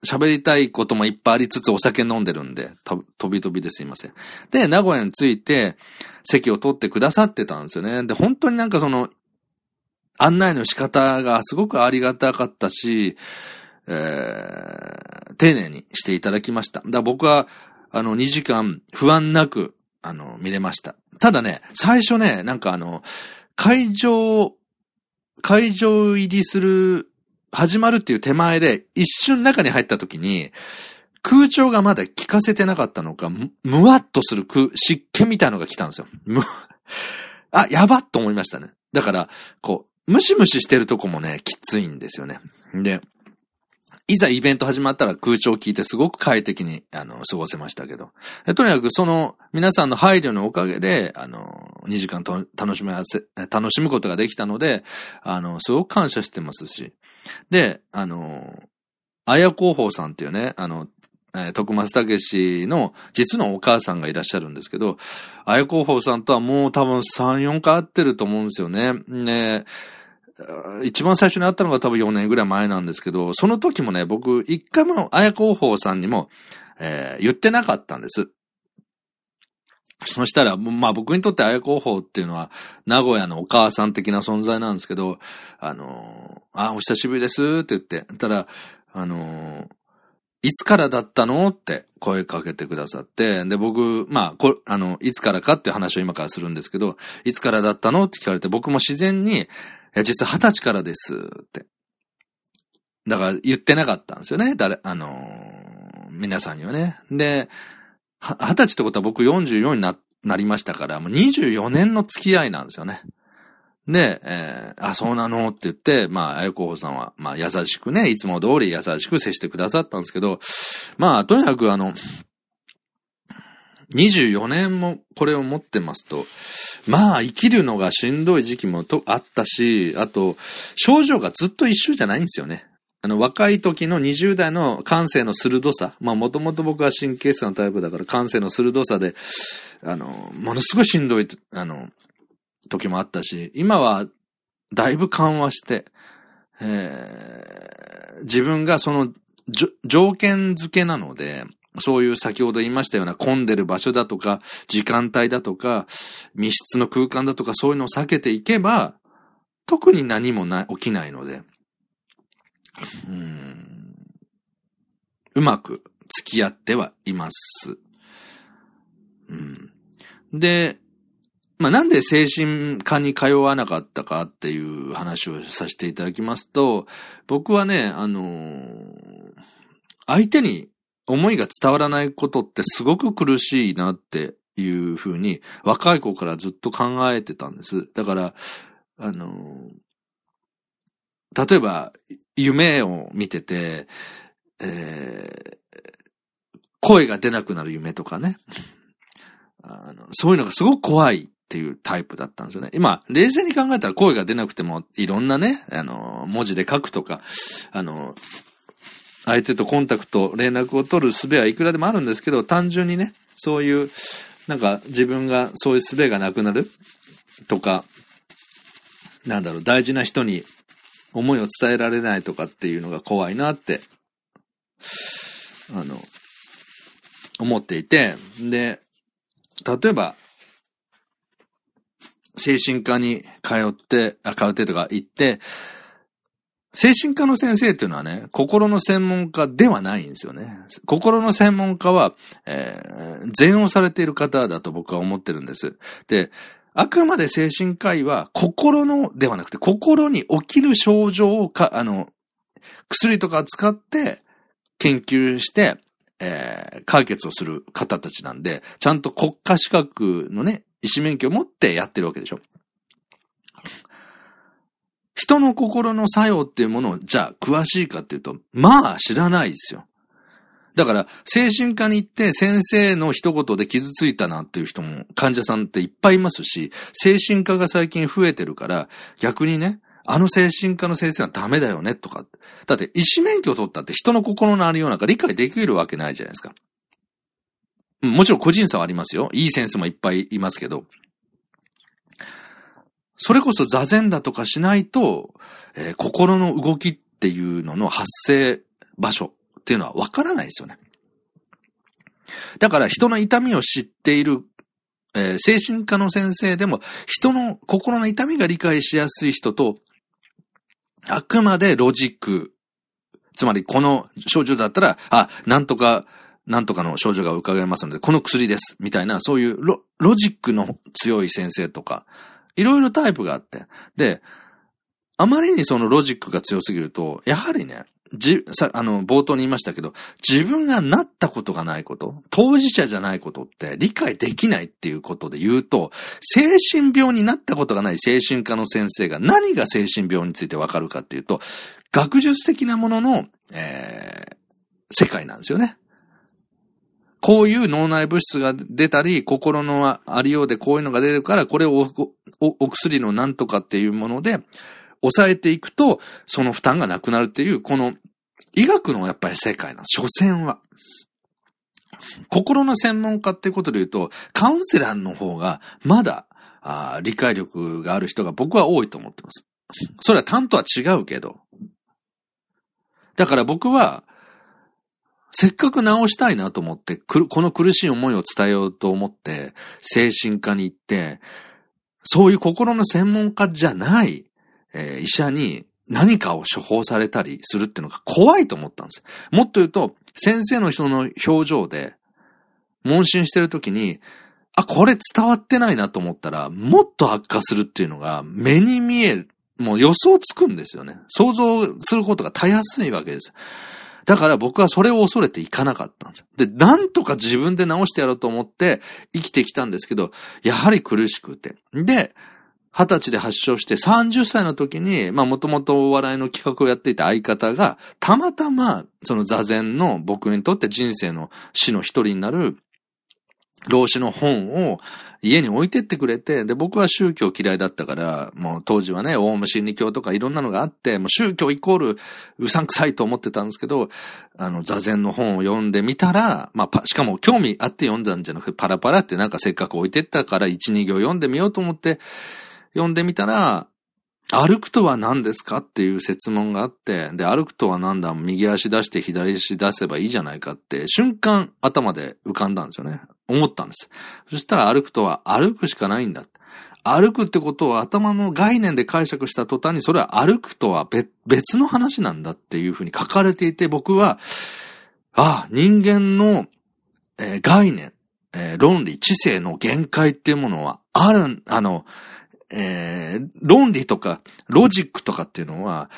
喋りたいこともいっぱいありつつお酒飲んでるんで、飛び飛びですいません。で、名古屋について席を取ってくださってたんですよね。で、本当になんかその、案内の仕方がすごくありがたかったし、えー、丁寧にしていただきました。だ僕は、あの、2時間不安なく、あの、見れました。ただね、最初ね、なんかあの、会場、会場入りする、始まるっていう手前で、一瞬中に入った時に、空調がまだ効かせてなかったのか、む、むわっとする空、湿気みたいのが来たんですよ。む、あ、やばっと思いましたね。だから、こう、ムシムシしてるとこもね、きついんですよね。で、いざイベント始まったら空調を聞いてすごく快適に、あの、過ごせましたけど。とにかくその皆さんの配慮のおかげで、あの、2時間と楽しめ、楽しむことができたので、あの、すごく感謝してますし。で、あの、綾広報さんっていうね、あの、え、徳松武史の実のお母さんがいらっしゃるんですけど、綾広報さんとはもう多分3、4回会ってると思うんですよね。ね一番最初に会ったのが多分4年ぐらい前なんですけど、その時もね、僕、一回も綾広報さんにも、えー、言ってなかったんです。そしたら、まあ僕にとって綾広報っていうのは、名古屋のお母さん的な存在なんですけど、あのー、あ、お久しぶりですって言って、たら、あのー、いつからだったのって声かけてくださって、で、僕、まあ、こあの、いつからかっていう話を今からするんですけど、いつからだったのって聞かれて、僕も自然に、や、実は二十歳からですって。だから言ってなかったんですよね。誰、あのー、皆さんにはね。で、二十歳ってことは僕44にな、なりましたから、もう24年の付き合いなんですよね。で、えー、あ、そうなのって言って、まあ、あやこほさんは、まあ、優しくね、いつも通り優しく接してくださったんですけど、まあ、とにかくあの、24年もこれを持ってますと、まあ生きるのがしんどい時期もとあったし、あと、症状がずっと一緒じゃないんですよね。あの、若い時の20代の感性の鋭さ。まあ、もともと僕は神経質なタイプだから感性の鋭さで、あの、ものすごいしんどい、あの、時もあったし、今はだいぶ緩和して、えー、自分がその、条件付けなので、そういう先ほど言いましたような混んでる場所だとか、時間帯だとか、密室の空間だとか、そういうのを避けていけば、特に何もな起きないので、うん、うまく付き合ってはいます。うん、で、まあ、なんで精神科に通わなかったかっていう話をさせていただきますと、僕はね、あのー、相手に思いが伝わらないことってすごく苦しいなっていうふうに若い子からずっと考えてたんです。だから、あの、例えば夢を見てて、えー、声が出なくなる夢とかね。あのそういうのがすごく怖いっていうタイプだったんですよね。今、冷静に考えたら声が出なくても、いろんなね、あの、文字で書くとか、あの、相手とコンタクト、連絡を取る術はいくらでもあるんですけど、単純にね、そういう、なんか自分がそういう術がなくなるとか、なんだろう、大事な人に思いを伝えられないとかっていうのが怖いなって、あの、思っていて、で、例えば、精神科に通って、あ、通ってとか行って、精神科の先生っていうのはね、心の専門家ではないんですよね。心の専門家は、えー、善をされている方だと僕は思ってるんです。で、あくまで精神科医は心のではなくて心に起きる症状をか、あの、薬とか使って研究して、えー、解決をする方たちなんで、ちゃんと国家資格のね、医師免許を持ってやってるわけでしょ。人の心の作用っていうものを、じゃあ詳しいかっていうと、まあ知らないですよ。だから、精神科に行って先生の一言で傷ついたなっていう人も、患者さんっていっぱいいますし、精神科が最近増えてるから、逆にね、あの精神科の先生はダメだよねとか。だって医師免許取ったって人の心のありようなか理解できるわけないじゃないですか。もちろん個人差はありますよ。いい先生もいっぱいいますけど。それこそ座禅だとかしないと、えー、心の動きっていうのの発生場所っていうのはわからないですよね。だから人の痛みを知っている、えー、精神科の先生でも人の心の痛みが理解しやすい人と、あくまでロジック、つまりこの症状だったら、あ、なんとか、なんとかの症状が伺えますので、この薬です。みたいな、そういうロロジックの強い先生とか、いろいろタイプがあって。で、あまりにそのロジックが強すぎると、やはりね、じ、さ、あの、冒頭に言いましたけど、自分がなったことがないこと、当事者じゃないことって理解できないっていうことで言うと、精神病になったことがない精神科の先生が何が精神病についてわかるかっていうと、学術的なものの、えー、世界なんですよね。こういう脳内物質が出たり、心のありようでこういうのが出るから、これをお薬のなんとかっていうもので、抑えていくと、その負担がなくなるっていう、この医学のやっぱり世界な。所詮は。心の専門家っていうことで言うと、カウンセラーの方がまだあ理解力がある人が僕は多いと思ってます。それは担当は違うけど。だから僕は、せっかく治したいなと思って、この苦しい思いを伝えようと思って、精神科に行って、そういう心の専門家じゃない、えー、医者に何かを処方されたりするっていうのが怖いと思ったんです。もっと言うと、先生の人の表情で、問診してるときに、あ、これ伝わってないなと思ったら、もっと悪化するっていうのが目に見える。もう予想つくんですよね。想像することがたやすいわけです。だから僕はそれを恐れていかなかったんです。で、なんとか自分で直してやろうと思って生きてきたんですけど、やはり苦しくて。で、二十歳で発症して30歳の時に、まあもともとお笑いの企画をやっていた相方が、たまたまその座禅の僕にとって人生の死の一人になる老子の本を家に置いてってくれて、で、僕は宗教嫌いだったから、もう当時はね、オウム真理教とかいろんなのがあって、もう宗教イコールうさんくさいと思ってたんですけど、あの、座禅の本を読んでみたら、まあ、しかも興味あって読んだんじゃなくて、パラパラってなんかせっかく置いてったから一、二行読んでみようと思って、読んでみたら、歩くとは何ですかっていう説問があって、で、歩くとは何だ？右足出して左足出せばいいじゃないかって、瞬間頭で浮かんだんですよね。思ったんです。そしたら歩くとは歩くしかないんだ。歩くってことを頭の概念で解釈した途端にそれは歩くとは別の話なんだっていうふうに書かれていて僕は、ああ、人間の、えー、概念、えー、論理、知性の限界っていうものはある、あの、えー、論理とかロジックとかっていうのは、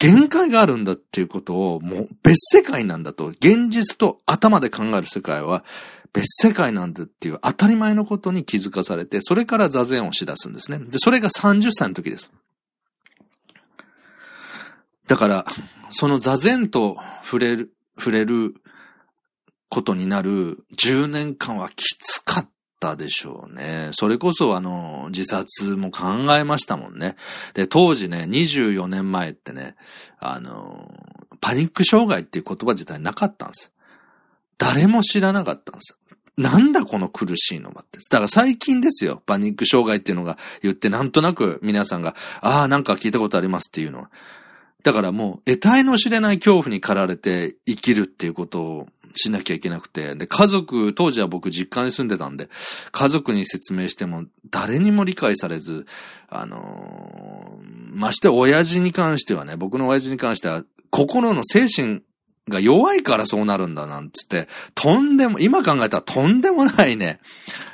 限界があるんだっていうことを、もう別世界なんだと、現実と頭で考える世界は別世界なんだっていう当たり前のことに気づかされて、それから座禅をしだすんですね。で、それが30歳の時です。だから、その座禅と触れる、触れることになる10年間はきつかったでしょうね。それこそあの、自殺も考えましたもんね。で、当時ね、24年前ってね、あの、パニック障害っていう言葉自体なかったんです。誰も知らなかったんですなんだこの苦しいのはって。だから最近ですよ。パニック障害っていうのが言ってなんとなく皆さんが、ああ、なんか聞いたことありますっていうのは。だからもう、得体の知れない恐怖に駆られて生きるっていうことをしなきゃいけなくて、で、家族、当時は僕実家に住んでたんで、家族に説明しても誰にも理解されず、あのー、まして親父に関してはね、僕の親父に関しては、心の精神が弱いからそうなるんだなんつって、とんでも、今考えたらとんでもないね、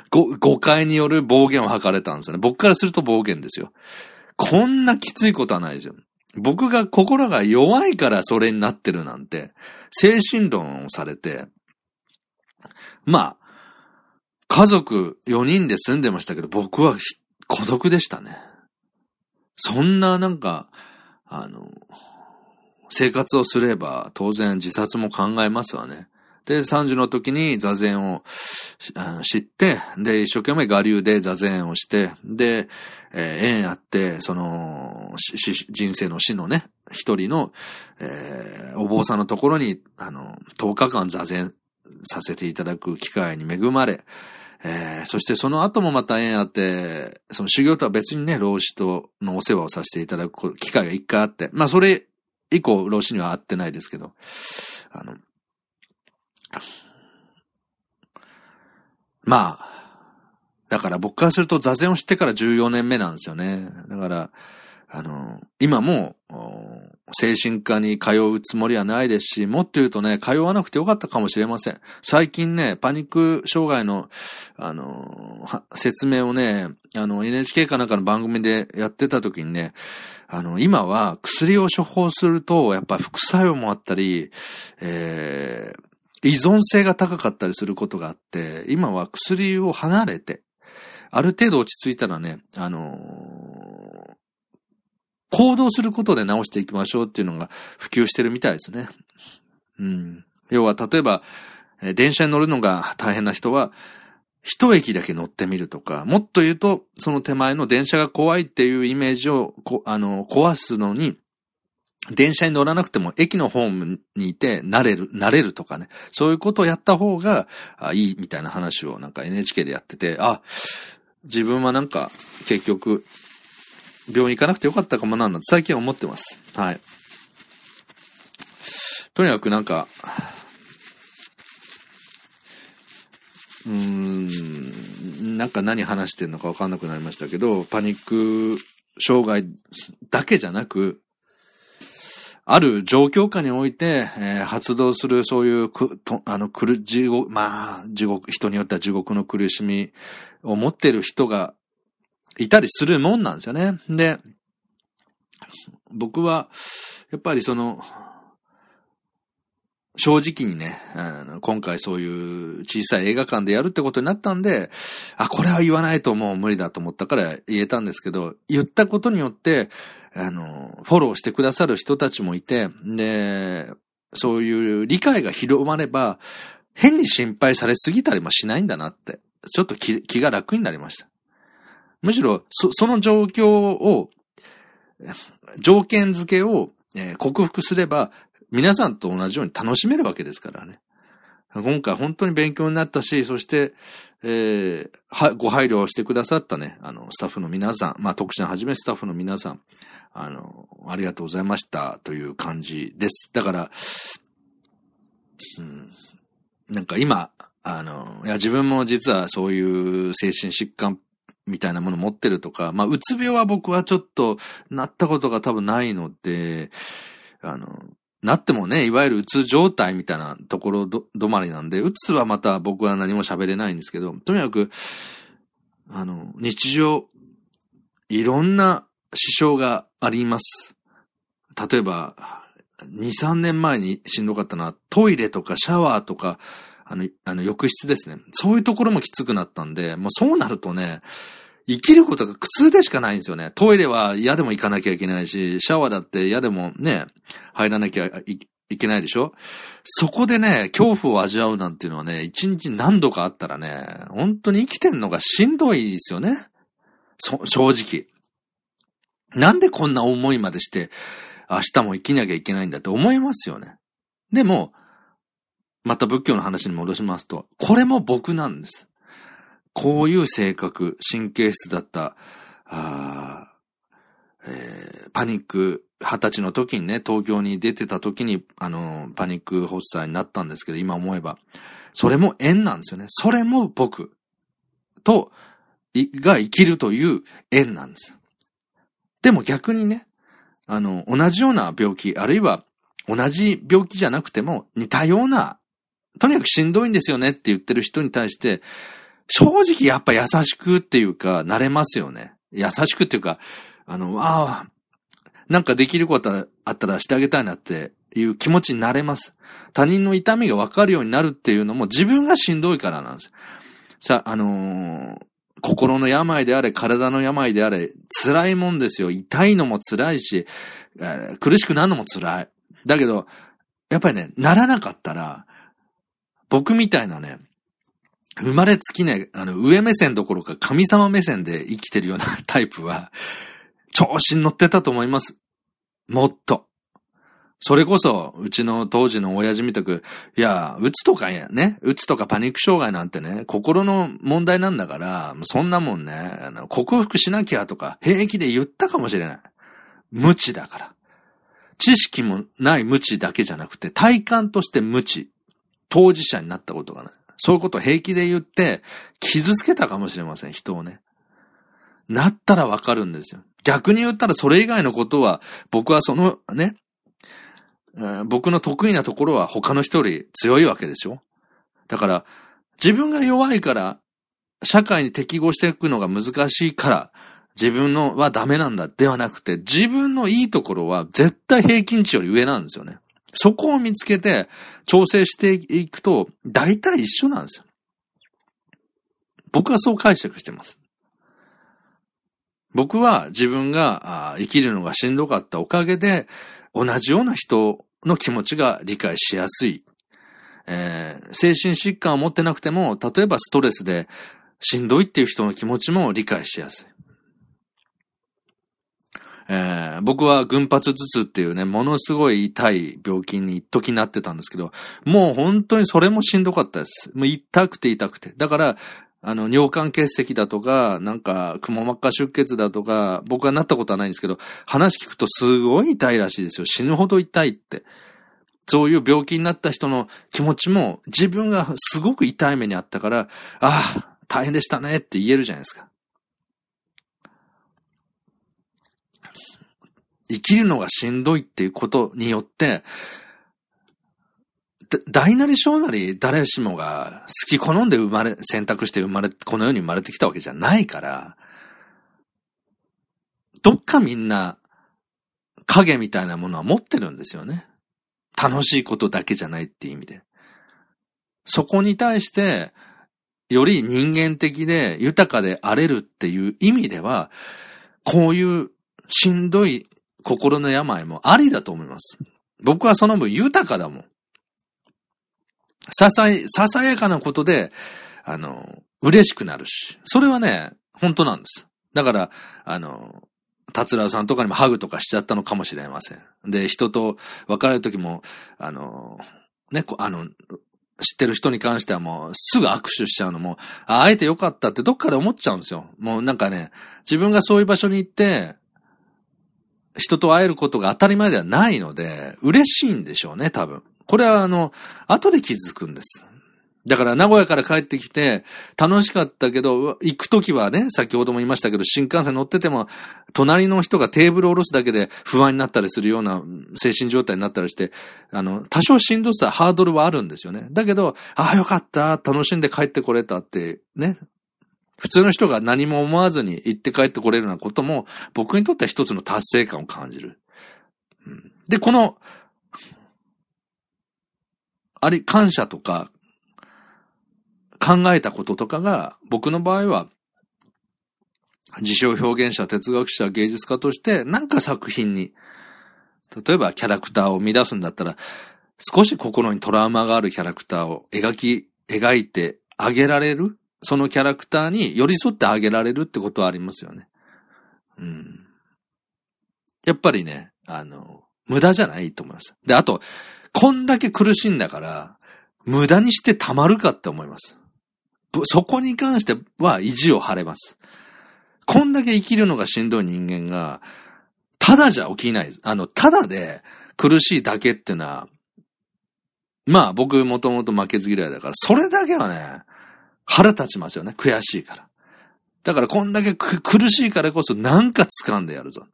誤解による暴言を吐かれたんですよね。僕からすると暴言ですよ。こんなきついことはないですよ。僕が心が弱いからそれになってるなんて、精神論をされて、まあ、家族4人で住んでましたけど、僕は孤独でしたね。そんななんか、あの、生活をすれば当然自殺も考えますわね。で、30の時に座禅を知って、で、一生懸命我流で座禅をして、で、えー、縁あって、その、人生の死のね、一人の、えー、お坊さんのところに、あの、10日間座禅させていただく機会に恵まれ、えー、そしてその後もまた縁あって、その修行とは別にね、老子とのお世話をさせていただく機会が一回あって、まあそれ以降、老子には会ってないですけど、あの、まあ、だから僕からすると座禅をしてから14年目なんですよね。だから、あの、今も、精神科に通うつもりはないですし、もっと言うとね、通わなくてよかったかもしれません。最近ね、パニック障害の、あの、説明をね、あの、NHK かなんかの番組でやってた時にね、あの、今は薬を処方すると、やっぱ副作用もあったり、えー、依存性が高かったりすることがあって、今は薬を離れて、ある程度落ち着いたらね、あのー、行動することで治していきましょうっていうのが普及してるみたいですね。うん。要は、例えば、電車に乗るのが大変な人は、一駅だけ乗ってみるとか、もっと言うと、その手前の電車が怖いっていうイメージを、あの、壊すのに、電車に乗らなくても駅のホームにいて慣れる、慣れるとかね。そういうことをやった方がいいみたいな話をなんか NHK でやってて、あ、自分はなんか結局病院行かなくてよかったかもななんて最近は思ってます。はい。とにかくなんか、うーん、なんか何話してんのかわかんなくなりましたけど、パニック障害だけじゃなく、ある状況下において、えー、発動するそういうく、と、あの、苦、地獄、まあ、地獄、人によっては地獄の苦しみを持ってる人がいたりするもんなんですよね。で、僕は、やっぱりその、正直にね、今回そういう小さい映画館でやるってことになったんで、あ、これは言わないともう無理だと思ったから言えたんですけど、言ったことによって、あの、フォローしてくださる人たちもいて、で、そういう理解が広まれば、変に心配されすぎたりもしないんだなって、ちょっと気気が楽になりました。むしろ、そ、その状況を、条件付けを、えー、克服すれば、皆さんと同じように楽しめるわけですからね。今回本当に勉強になったし、そして、えー、は、ご配慮をしてくださったね、あの、スタッフの皆さん、まあ、特殊なはじめスタッフの皆さん、あの、ありがとうございましたという感じです。だから、うん、なんか今、あの、いや、自分も実はそういう精神疾患みたいなもの持ってるとか、まあ、うつ病は僕はちょっとなったことが多分ないので、あの、なってもね、いわゆるうつ状態みたいなところど、まりなんで、うつはまた僕は何も喋れないんですけど、とにかく、あの、日常、いろんな支障があります。例えば、2、3年前にしんどかったのは、トイレとかシャワーとか、あの、あの、浴室ですね。そういうところもきつくなったんで、もうそうなるとね、生きることが苦痛でしかないんですよね。トイレは嫌でも行かなきゃいけないし、シャワーだって嫌でもね、入らなきゃいけないでしょそこでね、恐怖を味わうなんていうのはね、一日何度かあったらね、本当に生きてんのがしんどいですよね。そ、正直。なんでこんな思いまでして、明日も生きなきゃいけないんだって思いますよね。でも、また仏教の話に戻しますと、これも僕なんです。こういう性格、神経質だった、あえー、パニック、二十歳の時にね、東京に出てた時に、あの、パニック発作になったんですけど、今思えば。それも縁なんですよね。それも僕と、が生きるという縁なんです。でも逆にね、あの、同じような病気、あるいは同じ病気じゃなくても似たような、とにかくしんどいんですよねって言ってる人に対して、正直やっぱ優しくっていうか、慣れますよね。優しくっていうか、あの、ああ、なんかできることあったらしてあげたいなっていう気持ちになれます。他人の痛みがわかるようになるっていうのも自分がしんどいからなんです。さ、あのー、心の病であれ、体の病であれ、辛いもんですよ。痛いのも辛いし、えー、苦しくなるのも辛い。だけど、やっぱりね、ならなかったら、僕みたいなね、生まれつきね、あの、上目線どころか神様目線で生きてるようなタイプは、調子に乗ってたと思います。もっと。それこそ、うちの当時の親父みたく、いや、うつとかやね、うつとかパニック障害なんてね、心の問題なんだから、そんなもんね、あの克服しなきゃとか、平気で言ったかもしれない。無知だから。知識もない無知だけじゃなくて、体感として無知。当事者になったことがない。そういうこと平気で言って、傷つけたかもしれません、人をね。なったらわかるんですよ。逆に言ったらそれ以外のことは、僕はそのね、僕の得意なところは他の人より強いわけでしょだから、自分が弱いから、社会に適合していくのが難しいから、自分のはダメなんだではなくて、自分のいいところは絶対平均値より上なんですよね。そこを見つけて調整していくと、大体一緒なんですよ。僕はそう解釈してます。僕は自分が生きるのがしんどかったおかげで、同じような人の気持ちが理解しやすい。えー、精神疾患を持ってなくても、例えばストレスでしんどいっていう人の気持ちも理解しやすい。えー、僕は群発頭痛っていうね、ものすごい痛い病気に一時なってたんですけど、もう本当にそれもしんどかったです。もう痛くて痛くて。だから、あの、尿管結石だとか、なんか、くも膜下出血だとか、僕はなったことはないんですけど、話聞くとすごい痛いらしいですよ。死ぬほど痛いって。そういう病気になった人の気持ちも、自分がすごく痛い目にあったから、ああ、大変でしたねって言えるじゃないですか。生きるのがしんどいっていうことによって、大なり小なり誰しもが好き好んで生まれ、選択して生まれ、この世に生まれてきたわけじゃないから、どっかみんな影みたいなものは持ってるんですよね。楽しいことだけじゃないっていう意味で。そこに対して、より人間的で豊かであれるっていう意味では、こういうしんどい心の病もありだと思います。僕はその分豊かだもん。ささ、ささやかなことで、あの、嬉しくなるし。それはね、本当なんです。だから、あの、達郎さんとかにもハグとかしちゃったのかもしれません。で、人と別れる時も、あの、ね、あの、知ってる人に関してはもうすぐ握手しちゃうのも、あ、えてよかったってどっかで思っちゃうんですよ。もうなんかね、自分がそういう場所に行って、人と会えることが当たり前ではないので、嬉しいんでしょうね、多分。これはあの、後で気づくんです。だから名古屋から帰ってきて、楽しかったけど、行くときはね、先ほども言いましたけど、新幹線乗ってても、隣の人がテーブルを下ろすだけで不安になったりするような精神状態になったりして、あの、多少しんどさ、ハードルはあるんですよね。だけど、ああ、よかった、楽しんで帰ってこれたって、ね、普通の人が何も思わずに行って帰ってこれるようなことも、僕にとっては一つの達成感を感じる。うん、で、この、あれ、感謝とか、考えたこととかが、僕の場合は、自称表現者、哲学者、芸術家として、なんか作品に、例えばキャラクターを生み出すんだったら、少し心にトラウマがあるキャラクターを描き、描いてあげられるそのキャラクターに寄り添ってあげられるってことはありますよね。うん。やっぱりね、あの、無駄じゃないと思います。で、あと、こんだけ苦しいんだから、無駄にしてたまるかって思います。そこに関しては意地を張れます。こんだけ生きるのがしんどい人間が、ただじゃ起きない。あの、ただで苦しいだけってのは、まあ僕もともと負けず嫌いだから、それだけはね、腹立ちますよね。悔しいから。だからこんだけ苦しいからこそなんか掴んでやるぞ。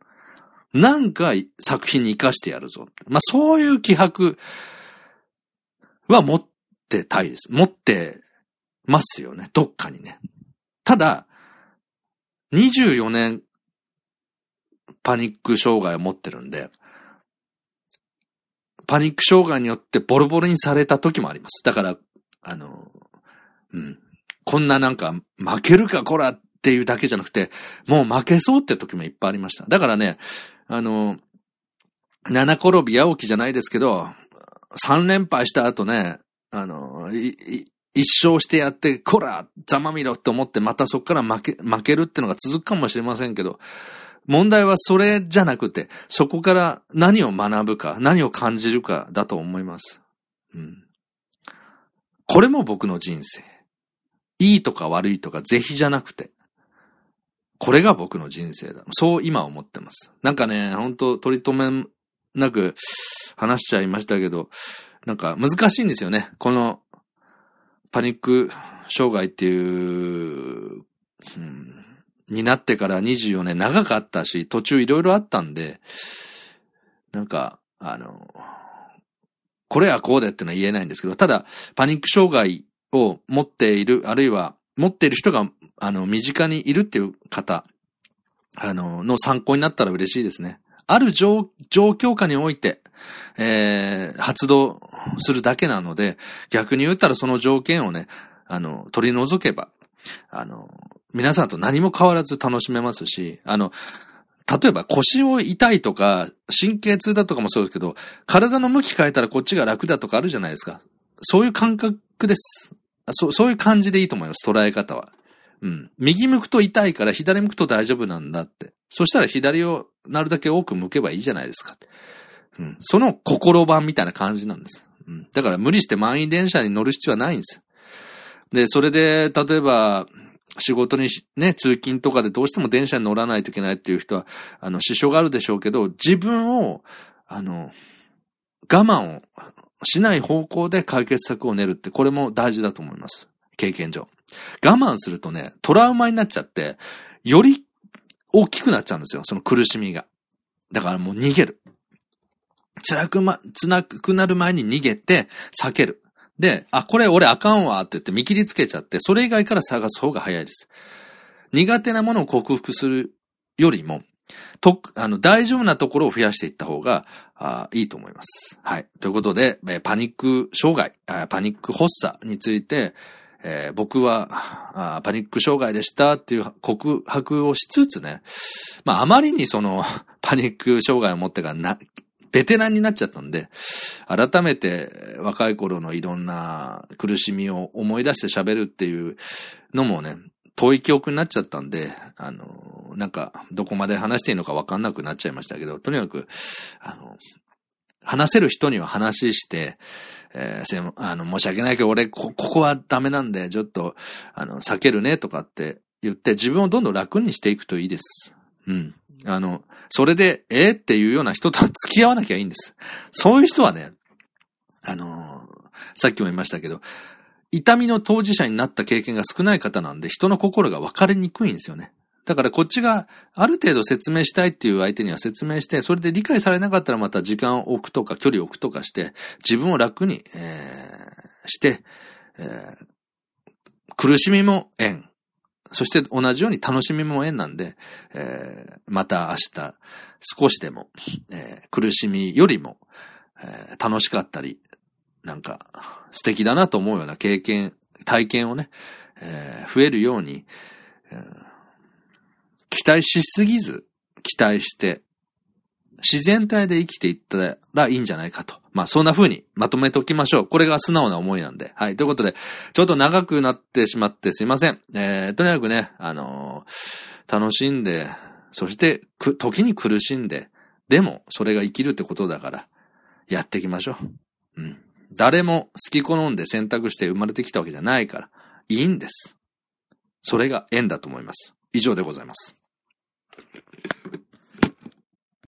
なんか作品に活かしてやるぞ。まあそういう気迫は持ってたいです。持ってますよね。どっかにね。ただ、24年パニック障害を持ってるんで、パニック障害によってボロボロにされた時もあります。だから、あの、うん。こんななんか、負けるかこらっていうだけじゃなくて、もう負けそうって時もいっぱいありました。だからね、あの、七転び八起きじゃないですけど、三連敗した後ね、あの、一勝してやって、こら、ざまみろって思ってまたそこから負け、負けるってのが続くかもしれませんけど、問題はそれじゃなくて、そこから何を学ぶか、何を感じるかだと思います。うん。これも僕の人生。いいとか悪いとか是非じゃなくて、これが僕の人生だ。そう今思ってます。なんかね、本当取り留めなく話しちゃいましたけど、なんか難しいんですよね。このパニック障害っていう、うん、になってから24年長かったし、途中いろいろあったんで、なんか、あの、これはこうでってのは言えないんですけど、ただ、パニック障害を持っている、あるいは持っている人が、あの、身近にいるっていう方、あの、の参考になったら嬉しいですね。ある状況下において、えー、発動するだけなので、逆に言ったらその条件をね、あの、取り除けば、あの、皆さんと何も変わらず楽しめますし、あの、例えば腰を痛いとか、神経痛だとかもそうですけど、体の向き変えたらこっちが楽だとかあるじゃないですか。そういう感覚です。そう、そういう感じでいいと思います、捉え方は。うん。右向くと痛いから左向くと大丈夫なんだって。そしたら左をなるだけ多く向けばいいじゃないですか。うん。その心版みたいな感じなんです。うん。だから無理して満員電車に乗る必要はないんですよ。で、それで、例えば、仕事にね、通勤とかでどうしても電車に乗らないといけないっていう人は、あの、支障があるでしょうけど、自分を、あの、我慢をしない方向で解決策を練るって、これも大事だと思います。経験上。我慢するとね、トラウマになっちゃって、より大きくなっちゃうんですよ、その苦しみが。だからもう逃げる。辛くま、辛くなる前に逃げて、避ける。で、あ、これ俺あかんわって言って見切りつけちゃって、それ以外から探す方が早いです。苦手なものを克服するよりも、と、あの、大丈夫なところを増やしていった方が、あいいと思います。はい。ということで、えパニック障害、パニック発作について、えー、僕はあ、パニック障害でしたっていう告白をしつつね、まああまりにその、パニック障害を持ってからな、ベテランになっちゃったんで、改めて若い頃のいろんな苦しみを思い出して喋るっていうのもね、遠い記憶になっちゃったんで、あの、なんか、どこまで話していいのかわかんなくなっちゃいましたけど、とにかく、あの、話せる人には話して、えー、あの、申し訳ないけど、俺、こ、ここはダメなんで、ちょっと、あの、避けるね、とかって言って、自分をどんどん楽にしていくといいです。うん。あの、それで、えー、っていうような人とは付き合わなきゃいいんです。そういう人はね、あのー、さっきも言いましたけど、痛みの当事者になった経験が少ない方なんで、人の心が分かりにくいんですよね。だからこっちがある程度説明したいっていう相手には説明して、それで理解されなかったらまた時間を置くとか距離を置くとかして、自分を楽に、えー、して、えー、苦しみも縁。そして同じように楽しみも縁なんで、えー、また明日少しでも、えー、苦しみよりも、えー、楽しかったり、なんか素敵だなと思うような経験、体験をね、えー、増えるように、えー期待しすぎず、期待して、自然体で生きていったらいいんじゃないかと。まあそんな風にまとめておきましょう。これが素直な思いなんで。はい。ということで、ちょっと長くなってしまってすいません。えー、とにかくね、あのー、楽しんで、そして、く、時に苦しんで、でも、それが生きるってことだから、やっていきましょう。うん。誰も好き好んで選択して生まれてきたわけじゃないから、いいんです。それが縁だと思います。以上でございます。